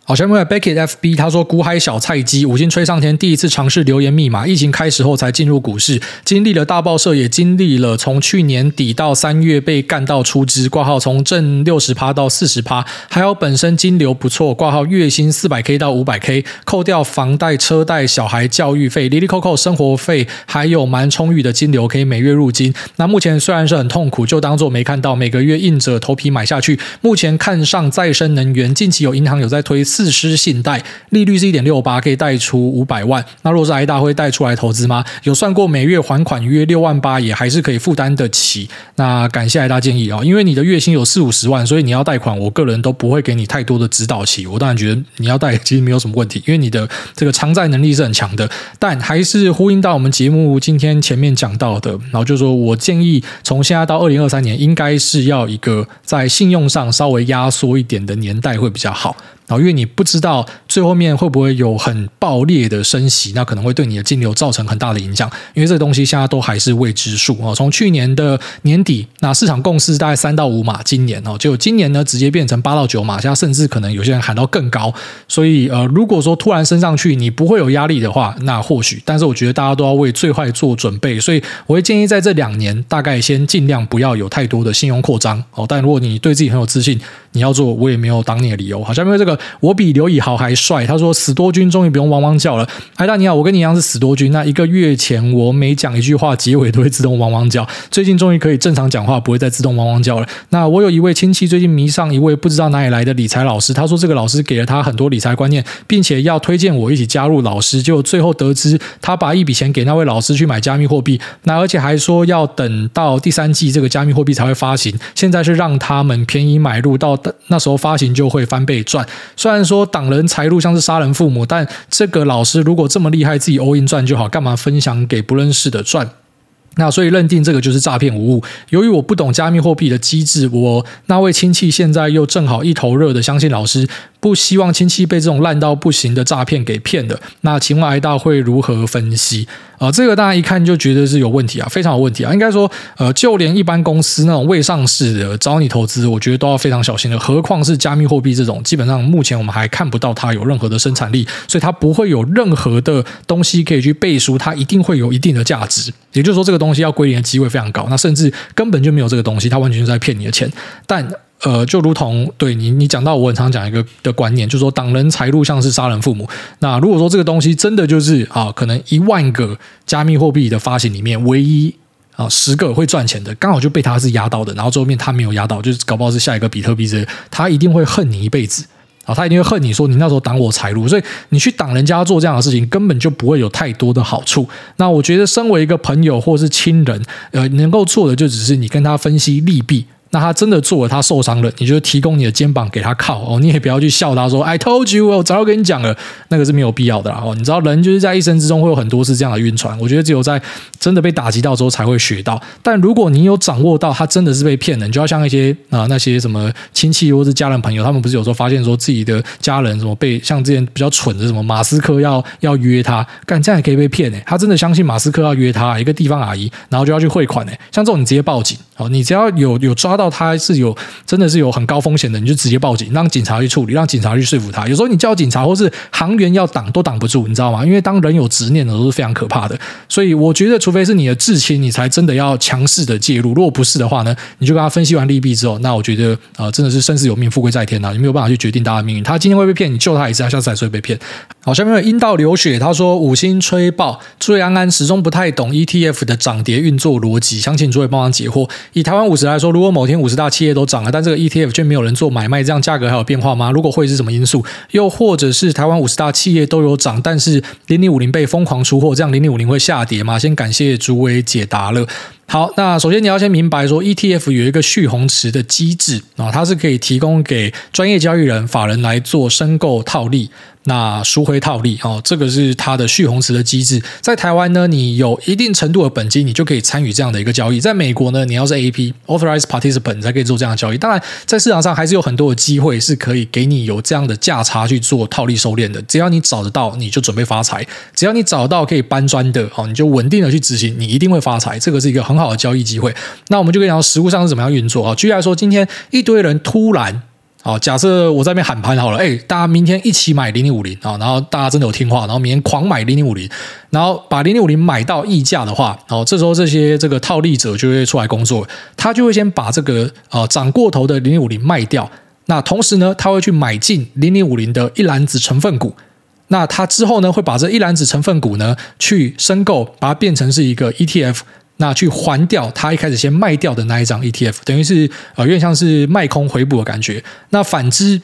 好，下面 Beckett FB 他说：“股海小菜鸡，五星吹上天，第一次尝试留言密码。疫情开始后才进入股市，经历了大报社，也经历了从去年底到三月被干到出资挂号，从正六十趴到四十趴，还有本身金流不错，挂号月薪四百 K 到五百 K，扣掉房贷、车贷、小孩教育费、哩哩扣扣生活费，还有蛮充裕的金流可以每月入金。那目前虽然是很痛苦，就当做没看到，每个月硬着头皮买下去。目前看上再生能源，近期有银行有在推。”自失信贷利率是一点六八，可以贷出五百万。那若是癌大会贷出来投资吗？有算过每月还款约六万八，也还是可以负担得起。那感谢癌大建议啊，因为你的月薪有四五十万，所以你要贷款，我个人都不会给你太多的指导期。我当然觉得你要贷其实没有什么问题，因为你的这个偿债能力是很强的。但还是呼应到我们节目今天前面讲到的，然后就说我建议从现在到二零二三年，应该是要一个在信用上稍微压缩一点的年代会比较好。然后，因为你不知道最后面会不会有很爆裂的升息，那可能会对你的金流造成很大的影响。因为这个东西现在都还是未知数啊。从去年的年底，那市场共识大概三到五码，今年哦，就今年呢直接变成八到九码，现在甚至可能有些人喊到更高。所以呃，如果说突然升上去，你不会有压力的话，那或许。但是我觉得大家都要为最坏做准备，所以我会建议在这两年大概先尽量不要有太多的信用扩张哦。但如果你对自己很有自信，你要做，我也没有挡你的理由。好像因为这个。我比刘以豪还帅。他说：“死多君终于不用汪汪叫了。”嗨，大你好，我跟你一样是死多君。那一个月前我每讲一句话，结尾都会自动汪汪叫。最近终于可以正常讲话，不会再自动汪汪叫了。那我有一位亲戚最近迷上一位不知道哪里来的理财老师。他说这个老师给了他很多理财观念，并且要推荐我一起加入老师。结果最后得知他把一笔钱给那位老师去买加密货币，那而且还说要等到第三季这个加密货币才会发行。现在是让他们便宜买入，到那时候发行就会翻倍赚。虽然说挡人财路像是杀人父母，但这个老师如果这么厉害，自己 all in 赚就好，干嘛分享给不认识的赚？那所以认定这个就是诈骗无误。由于我不懂加密货币的机制，我那位亲戚现在又正好一头热的相信老师，不希望亲戚被这种烂到不行的诈骗给骗的。那请问挨大会如何分析？啊、这个大家一看就觉得是有问题啊，非常有问题啊。应该说，呃，就连一般公司那种未上市的找你投资，我觉得都要非常小心的。何况是加密货币这种，基本上目前我们还看不到它有任何的生产力，所以它不会有任何的东西可以去背书，它一定会有一定的价值。也就是说，这个东东西要归零的机会非常高。那甚至根本就没有这个东西，他完全是在骗你的钱。但呃，就如同对你，你讲到我很常讲一个的观念，就是说挡人财路像是杀人父母。那如果说这个东西真的就是啊，可能一万个加密货币的发行里面唯一啊十个会赚钱的，刚好就被他是压到的，然后最后面他没有压到，就是搞不好是下一个比特币之类，他一定会恨你一辈子啊，他一定会恨你说你那时候挡我财路，所以你去挡人家做这样的事情，根本就不会有太多的好处。那我觉得，身为一个朋友或是亲人，呃，能够做的就只是你跟他分析利弊。那他真的做了，他受伤了，你就提供你的肩膀给他靠哦，你也不要去笑他说 “I told you”，我早就跟你讲了，那个是没有必要的啦哦。你知道人就是在一生之中会有很多次这样的晕船，我觉得只有在真的被打击到之后才会学到。但如果你有掌握到他真的是被骗的，你就要像一些啊那些什么亲戚或是家人朋友，他们不是有时候发现说自己的家人什么被像之前比较蠢的什么马斯克要要约他，干这样也可以被骗呢？他真的相信马斯克要约他一个地方阿姨，然后就要去汇款呢？像这种你直接报警哦，你只要有有抓到他是有真的是有很高风险的，你就直接报警，让警察去处理，让警察去说服他。有时候你叫警察或是行员要挡都挡不住，你知道吗？因为当人有执念的都是非常可怕的。所以我觉得，除非是你的至亲，你才真的要强势的介入。如果不是的话呢，你就跟他分析完利弊之后，那我觉得、呃，真的是生死有命，富贵在天呐，你没有办法去决定他的命运。他今天会被骗，你救他一次，他下次还是会被骗。好，下面有阴道流血，他说五星吹爆，朱瑞安安始终不太懂 ETF 的涨跌运作逻辑，想请诸位帮忙解惑。以台湾五十来说，如果某天五十大企业都涨了，但这个 ETF 却没有人做买卖，这样价格还有变化吗？如果会是什么因素？又或者是台湾五十大企业都有涨，但是零零五零被疯狂出货，这样零零五零会下跌吗？先感谢诸位解答了。好，那首先你要先明白说，ETF 有一个蓄洪池的机制啊，它是可以提供给专业交易人、法人来做申购套利。那赎回套利哦，这个是它的蓄洪池的机制。在台湾呢，你有一定程度的本金，你就可以参与这样的一个交易。在美国呢，你要是 AP Authorized Participant 才可以做这样的交易。当然，在市场上还是有很多的机会是可以给你有这样的价差去做套利收敛的。只要你找得到，你就准备发财；只要你找到可以搬砖的哦，你就稳定的去执行，你一定会发财。这个是一个很好的交易机会。那我们就可以讲实物上是怎么样运作啊？举例来说，今天一堆人突然。好，假设我在那边喊盘好了，哎，大家明天一起买零零五零啊，然后大家真的有听话，然后明天狂买零零五零，然后把零零五零买到溢价的话，哦，这时候这些这个套利者就会出来工作，他就会先把这个呃涨过头的零零五零卖掉，那同时呢，他会去买进零零五零的一篮子成分股，那他之后呢，会把这一篮子成分股呢去申购，把它变成是一个 ETF。那去还掉他一开始先卖掉的那一张 ETF，等于是呃有点像是卖空回补的感觉。那反之，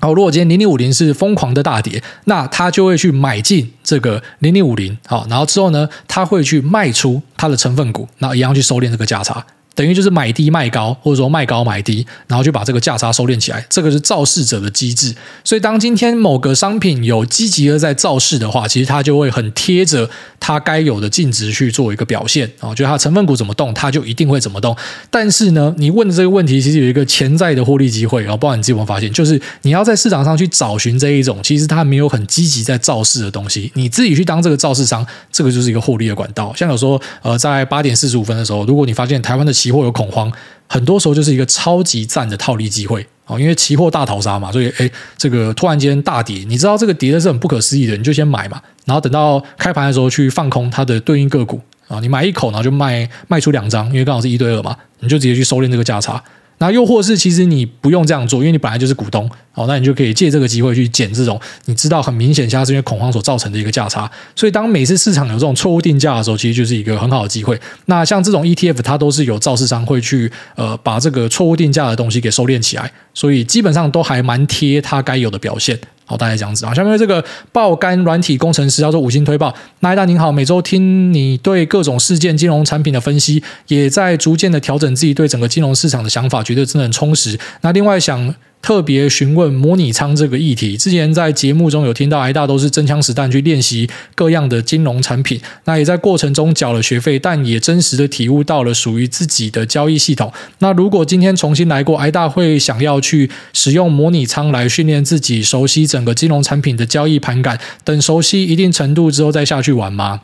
哦，如果今天零零五零是疯狂的大跌，那他就会去买进这个零零五零，好，然后之后呢，他会去卖出他的成分股，那一样去收敛这个价差。等于就是买低卖高，或者说卖高买低，然后就把这个价差收敛起来，这个是造势者的机制。所以，当今天某个商品有积极的在造势的话，其实它就会很贴着它该有的净值去做一个表现啊，就它成分股怎么动，它就一定会怎么动。但是呢，你问的这个问题其实有一个潜在的获利机会然后，不知道你自己有没有发现，就是你要在市场上去找寻这一种其实它没有很积极在造势的东西，你自己去当这个造势商，这个就是一个获利的管道。像有时候呃，在八点四十五分的时候，如果你发现台湾的期货有恐慌，很多时候就是一个超级赞的套利机会啊！因为期货大逃杀嘛，所以哎，这个突然间大跌，你知道这个跌的是很不可思议的，你就先买嘛，然后等到开盘的时候去放空它的对应个股啊，你买一口，然后就卖卖出两张，因为刚好是一对二嘛，你就直接去收敛这个价差。那又或是其实你不用这样做，因为你本来就是股东，哦，那你就可以借这个机会去减这种你知道很明显，现在是因为恐慌所造成的一个价差。所以当每次市场有这种错误定价的时候，其实就是一个很好的机会。那像这种 ETF，它都是有造市商会去呃把这个错误定价的东西给收敛起来，所以基本上都还蛮贴它该有的表现。好，大概这样子啊。下面这个爆肝软体工程师叫做五星推报，那大您好，每周听你对各种事件、金融产品的分析，也在逐渐的调整自己对整个金融市场的想法，觉得真的很充实。那另外想特别询问模拟仓这个议题。之前在节目中有听到，挨大都是真枪实弹去练习各样的金融产品，那也在过程中缴了学费，但也真实的体悟到了属于自己的交易系统。那如果今天重新来过，挨大会想要去使用模拟仓来训练自己，熟悉整个金融产品的交易盘感，等熟悉一定程度之后再下去玩吗？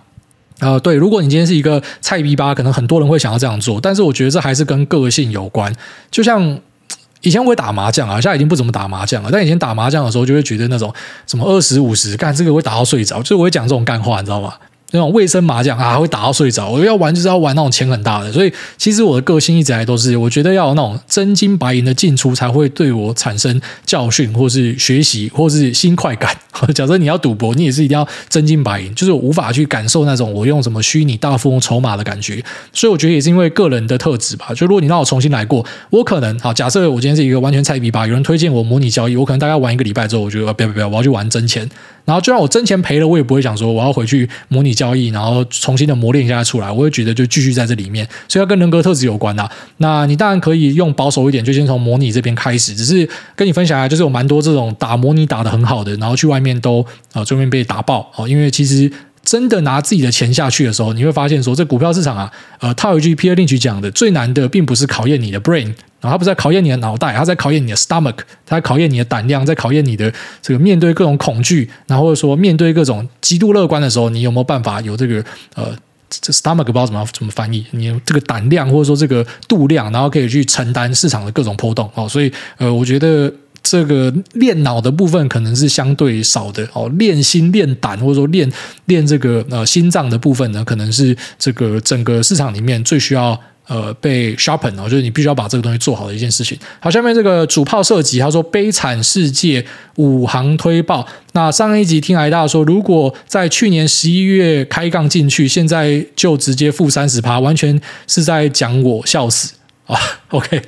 呃，对，如果你今天是一个菜逼吧，可能很多人会想要这样做，但是我觉得这还是跟个性有关。就像以前我会打麻将啊，现在已经不怎么打麻将了。但以前打麻将的时候，就会觉得那种什么二十五十，干这个会打到睡着，就是我会讲这种干话，你知道吗？那种卫生麻将啊，会打到睡着。我要玩就是要玩那种钱很大的，所以其实我的个性一直来都是，我觉得要有那种真金白银的进出，才会对我产生教训，或是学习，或是新快感。假设你要赌博，你也是一定要真金白银，就是我无法去感受那种我用什么虚拟大富翁筹码的感觉。所以我觉得也是因为个人的特质吧。就如果你让我重新来过，我可能好，假设我今天是一个完全菜逼吧，有人推荐我模拟交易，我可能大概玩一个礼拜之后，我觉得不要不要，我要去玩真钱。然后就算我真钱赔了，我也不会想说我要回去模拟交易，然后重新的磨练一下出来。我会觉得就继续在这里面，所以要跟人格特质有关呐。那你当然可以用保守一点，就先从模拟这边开始。只是跟你分享一下，就是有蛮多这种打模拟打得很好的，然后去外面都啊，最后面被打爆哦。因为其实真的拿自己的钱下去的时候，你会发现说，这股票市场啊，呃，套一句 Peter Lynch 讲的，最难的并不是考验你的 brain。然后他不是在考验你的脑袋，他在考验你的 stomach，他在考验你的胆量，在考验你的这个面对各种恐惧，然后或者说面对各种极度乐观的时候，你有没有办法有这个呃，这 stomach 不知道怎么怎么翻译，你这个胆量或者说这个度量，然后可以去承担市场的各种波动哦。所以呃，我觉得这个练脑的部分可能是相对少的哦，练心练胆或者说练练这个呃心脏的部分呢，可能是这个整个市场里面最需要。呃，被 sharpen 哦，就是你必须要把这个东西做好的一件事情。好，下面这个主炮射击，他说悲惨世界五行推爆。那上一集听癌大说，如果在去年十一月开杠进去，现在就直接负三十趴，完全是在讲我笑死啊。OK。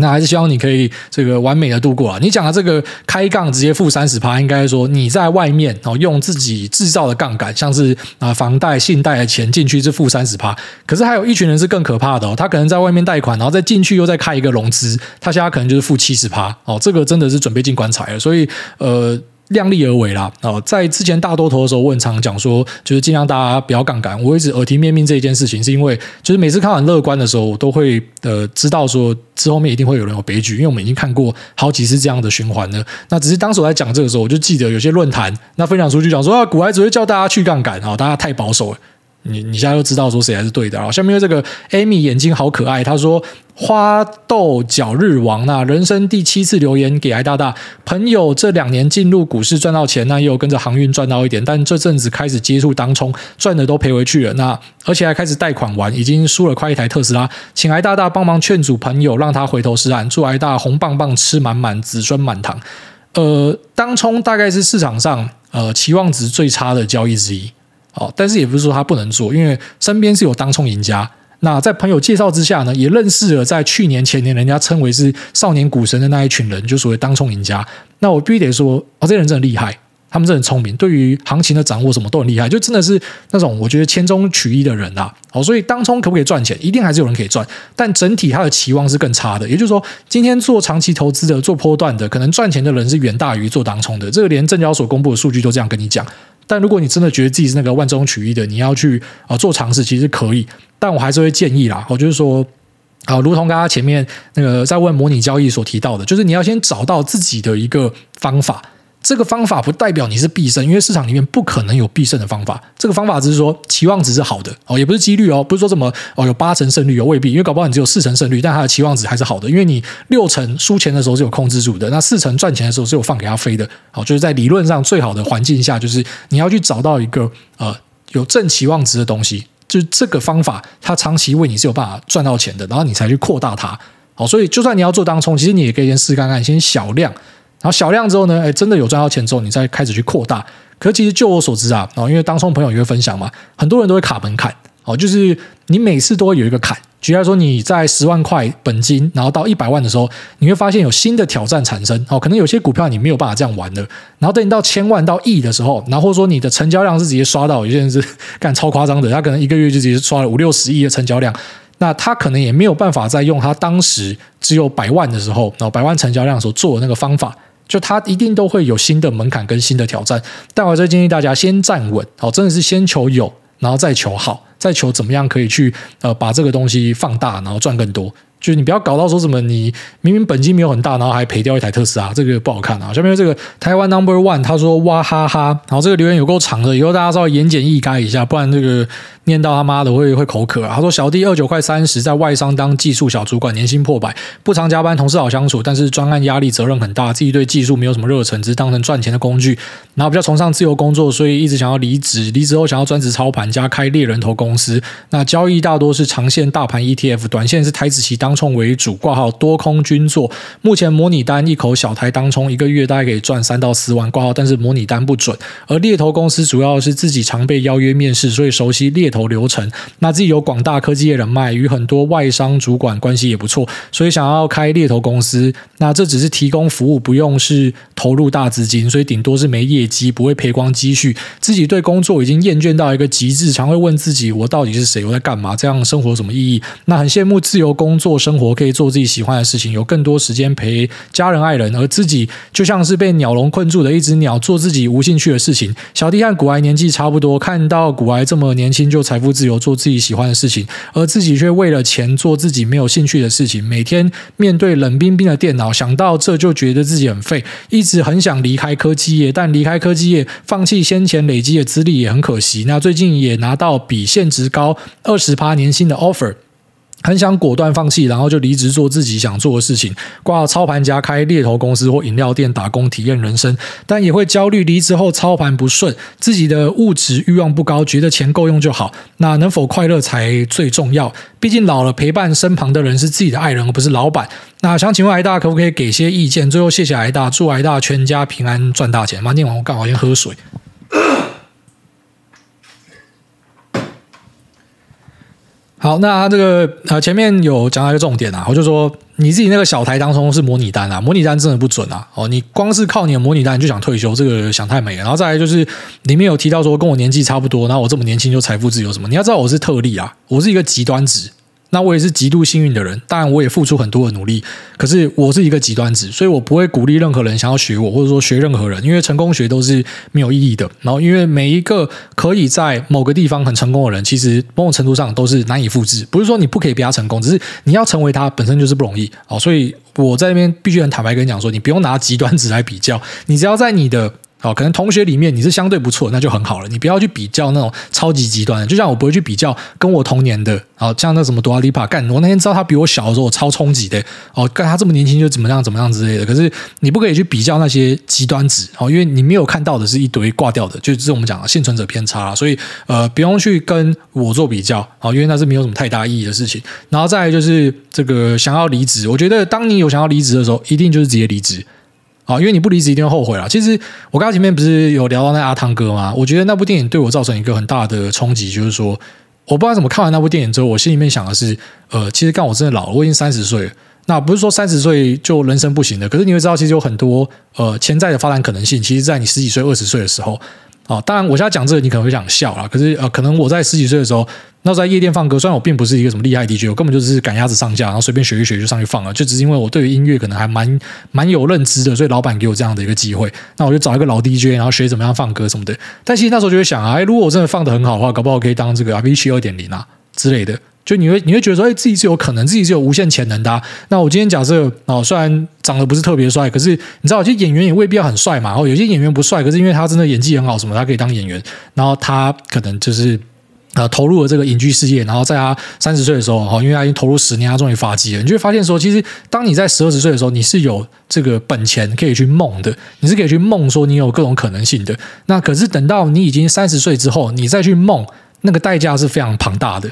那还是希望你可以这个完美的度过啊！你讲的这个开杠直接负三十趴，应该说你在外面哦用自己制造的杠杆，像是啊房贷、信贷的钱进去是负三十趴。可是还有一群人是更可怕的哦，他可能在外面贷款，然后再进去又再开一个融资，他现在可能就是负七十趴哦。这个真的是准备进棺材了，所以呃。量力而为啦，哦，在之前大多头的时候，我常讲说，就是尽量大家不要杠杆。我一直耳提面命这一件事情，是因为就是每次看完乐观的时候，我都会呃知道说之后面一定会有人有悲剧，因为我们已经看过好几次这样的循环了。那只是当时我在讲这个时候，我就记得有些论坛那分享出去讲说啊，股海只会叫大家去杠杆啊，大家太保守了。你你现在就知道说谁还是对的啊。下面这个 Amy 眼睛好可爱，他说。花豆角日王，那人生第七次留言给癌大大朋友，这两年进入股市赚到钱，那也有跟着航运赚到一点，但这阵子开始接触当冲，赚的都赔回去了。那而且还开始贷款玩，已经输了快一台特斯拉，请癌大大帮忙劝阻朋友，让他回头是岸，祝癌大红棒棒吃满满，子孙满堂。呃，当冲大概是市场上呃期望值最差的交易之一，哦，但是也不是说他不能做，因为身边是有当冲赢家。那在朋友介绍之下呢，也认识了在去年前年人家称为是少年股神的那一群人，就所谓当冲赢家。那我必须得说，哦，这人真的厉害，他们真的很聪明，对于行情的掌握什么都很厉害，就真的是那种我觉得千中取一的人啊。哦，所以当冲可不可以赚钱，一定还是有人可以赚，但整体他的期望是更差的。也就是说，今天做长期投资的、做波段的，可能赚钱的人是远大于做当冲的。这个连证交所公布的数据都这样跟你讲。但如果你真的觉得自己是那个万中取一的，你要去啊做尝试，其实可以。但我还是会建议啦，我就是说，啊，如同刚刚前面那个在问模拟交易所提到的，就是你要先找到自己的一个方法。这个方法不代表你是必胜，因为市场里面不可能有必胜的方法。这个方法只是说期望值是好的哦，也不是几率哦，不是说什么哦有八成胜率，有未必，因为搞不好你只有四成胜率，但它的期望值还是好的，因为你六成输钱的时候是有控制住的，那四成赚钱的时候是有放给它飞的。好，就是在理论上最好的环境下，就是你要去找到一个呃有正期望值的东西，就是这个方法它长期为你是有办法赚到钱的，然后你才去扩大它。好，所以就算你要做当冲，其实你也可以先试看看，先小量。然后小量之后呢，哎，真的有赚到钱之后，你再开始去扩大。可是其实就我所知啊，哦，因为当冲朋友也会分享嘛，很多人都会卡门槛，哦，就是你每次都会有一个坎。举例来说，你在十万块本金，然后到一百万的时候，你会发现有新的挑战产生。哦，可能有些股票你没有办法这样玩的。然后等你到千万到亿的时候，然后或者说你的成交量是直接刷到，有些人是 干超夸张的，他可能一个月就直接刷了五六十亿的成交量。那他可能也没有办法再用他当时只有百万的时候，然后百万成交量所做的那个方法，就他一定都会有新的门槛跟新的挑战。但我还是建议大家先站稳，好，真的是先求有，然后再求好，再求怎么样可以去呃把这个东西放大，然后赚更多。就是你不要搞到说什么，你明明本金没有很大，然后还赔掉一台特斯拉，这个不好看啊。下面这个台湾 Number One 他说哇哈哈，然后这个留言有够长的，以后大家稍微言简意赅一下，不然这个念到他妈的会会口渴啊。他说小弟二九快三十，在外商当技术小主管，年薪破百，不常加班，同事好相处，但是专案压力责任很大，自己对技术没有什么热忱，只是当成赚钱的工具，然后比较崇尚自由工作，所以一直想要离职，离职后想要专职操盘加开猎人头公司。那交易大多是长线大盘 ETF，短线是台子期当冲为主。挂号多空均做，目前模拟单一口小台当冲一个月大概可以赚三到四万挂号，但是模拟单不准。而猎头公司主要是自己常被邀约面试，所以熟悉猎头流程。那自己有广大科技业人脉，与很多外商主管关系也不错，所以想要开猎头公司。那这只是提供服务，不用是投入大资金，所以顶多是没业绩，不会赔光积蓄。自己对工作已经厌倦到一个极致，常会问自己：我到底是谁？我在干嘛？这样生活有什么意义？那很羡慕自由工作生活，可以做自己喜欢的事情，有更多时间陪家人爱人，而自己就像是被鸟笼困住的一只鸟，做自己无兴趣的事情。小弟和股癌年纪差不多，看到古癌这么年轻就财富自由，做自己喜欢的事情，而自己却为了钱做自己没有兴趣的事情，每天面对冷冰冰的电脑。想到这就觉得自己很废，一直很想离开科技业，但离开科技业，放弃先前累积的资历也很可惜。那最近也拿到比现值高二十趴年薪的 offer。很想果断放弃，然后就离职做自己想做的事情，挂操盘家开猎头公司或饮料店打工体验人生，但也会焦虑离职后操盘不顺，自己的物质欲望不高，觉得钱够用就好。那能否快乐才最重要？毕竟老了，陪伴身旁的人是自己的爱人，而不是老板。那想请问癌大可不可以给些意见？最后谢谢癌大，祝癌大全家平安赚大钱。妈，念完我刚好先喝水。好，那他这个呃前面有讲到一个重点啊，我就说你自己那个小台当中是模拟单啊，模拟单真的不准啊。哦，你光是靠你的模拟单你就想退休，这个想太美了。然后再来就是里面有提到说跟我年纪差不多，然后我这么年轻就财富自由什么？你要知道我是特例啊，我是一个极端值。那我也是极度幸运的人，当然我也付出很多的努力，可是我是一个极端值，所以我不会鼓励任何人想要学我，或者说学任何人，因为成功学都是没有意义的。然后，因为每一个可以在某个地方很成功的人，其实某种程度上都是难以复制。不是说你不可以比他成功，只是你要成为他本身就是不容易。好，所以我在那边必须很坦白跟你讲说，你不用拿极端值来比较，你只要在你的。哦，可能同学里面你是相对不错，那就很好了。你不要去比较那种超级极端的，就像我不会去比较跟我同年的，哦，像那什么多阿里帕干，我那天知道他比我小的时候，我超冲击的。哦，干他这么年轻就怎么样怎么样之类的。可是你不可以去比较那些极端值，哦，因为你没有看到的是一堆挂掉的，就是我们讲的幸存者偏差。所以呃，不用去跟我做比较，哦，因为那是没有什么太大意义的事情。然后再就是这个想要离职，我觉得当你有想要离职的时候，一定就是直接离职。啊，因为你不离职一定会后悔了。其实我刚才前面不是有聊到那阿汤哥吗？我觉得那部电影对我造成一个很大的冲击，就是说，我不知道怎么看完那部电影之后，我心里面想的是，呃，其实干我真的老了，我已经三十岁了。那不是说三十岁就人生不行的，可是你会知道，其实有很多呃潜在的发展可能性。其实，在你十几岁、二十岁的时候。啊，当然，我现在讲这个，你可能会想笑啦。可是，呃，可能我在十几岁的时候，那在夜店放歌，虽然我并不是一个什么厉害 DJ，我根本就是赶鸭子上架，然后随便学一学就上去放了。就只是因为我对于音乐可能还蛮 蛮有认知的，所以老板给我这样的一个机会。那我就找一个老 DJ，然后学怎么样放歌什么的。但其实那时候就会想啊，哎，如果我真的放的很好的话，搞不好可以当这个 RBC 二点零啊之类的。就你会你会觉得说，哎，自己是有可能，自己是有无限潜能的。那我今天假设哦，虽然长得不是特别帅，可是你知道，其实演员也未必要很帅嘛。然后有些演员不帅，可是因为他真的演技很好，什么他可以当演员。然后他可能就是呃投入了这个影剧事业。然后在他三十岁的时候，哈，因为他已经投入十年，他终于发迹了。你就会发现说，其实当你在十二十岁的时候，你是有这个本钱可以去梦的，你是可以去梦说你有各种可能性的。那可是等到你已经三十岁之后，你再去梦，那个代价是非常庞大的。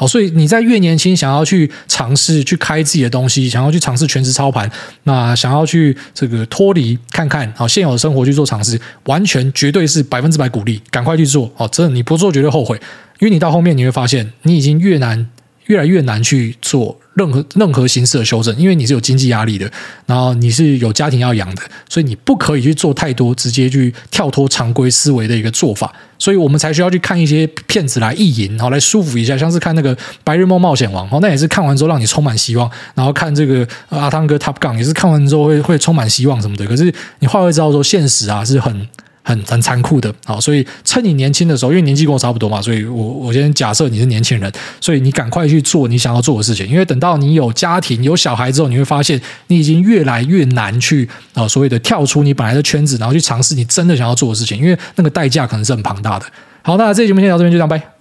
好，所以你在越年轻，想要去尝试去开自己的东西，想要去尝试全职操盘，那想要去这个脱离看看好现有的生活去做尝试，完全绝对是百分之百鼓励，赶快去做哦！真的，你不做绝对后悔，因为你到后面你会发现，你已经越难，越来越难去做任何任何形式的修正，因为你是有经济压力的，然后你是有家庭要养的，所以你不可以去做太多直接去跳脱常规思维的一个做法，所以我们才需要去看一些片子来意淫，然后来舒服一下，像是看那个《白日梦冒险王》，哦那也是看完之后让你充满希望，然后看这个阿汤哥 Top Gun 也是看完之后会会充满希望什么的，可是你话会知道说现实啊是很。很很残酷的，好，所以趁你年轻的时候，因为年纪跟我差不多嘛，所以我我先假设你是年轻人，所以你赶快去做你想要做的事情，因为等到你有家庭有小孩之后，你会发现你已经越来越难去啊所谓的跳出你本来的圈子，然后去尝试你真的想要做的事情，因为那个代价可能是很庞大的。好，那这期节目先聊到这边，就这样，拜。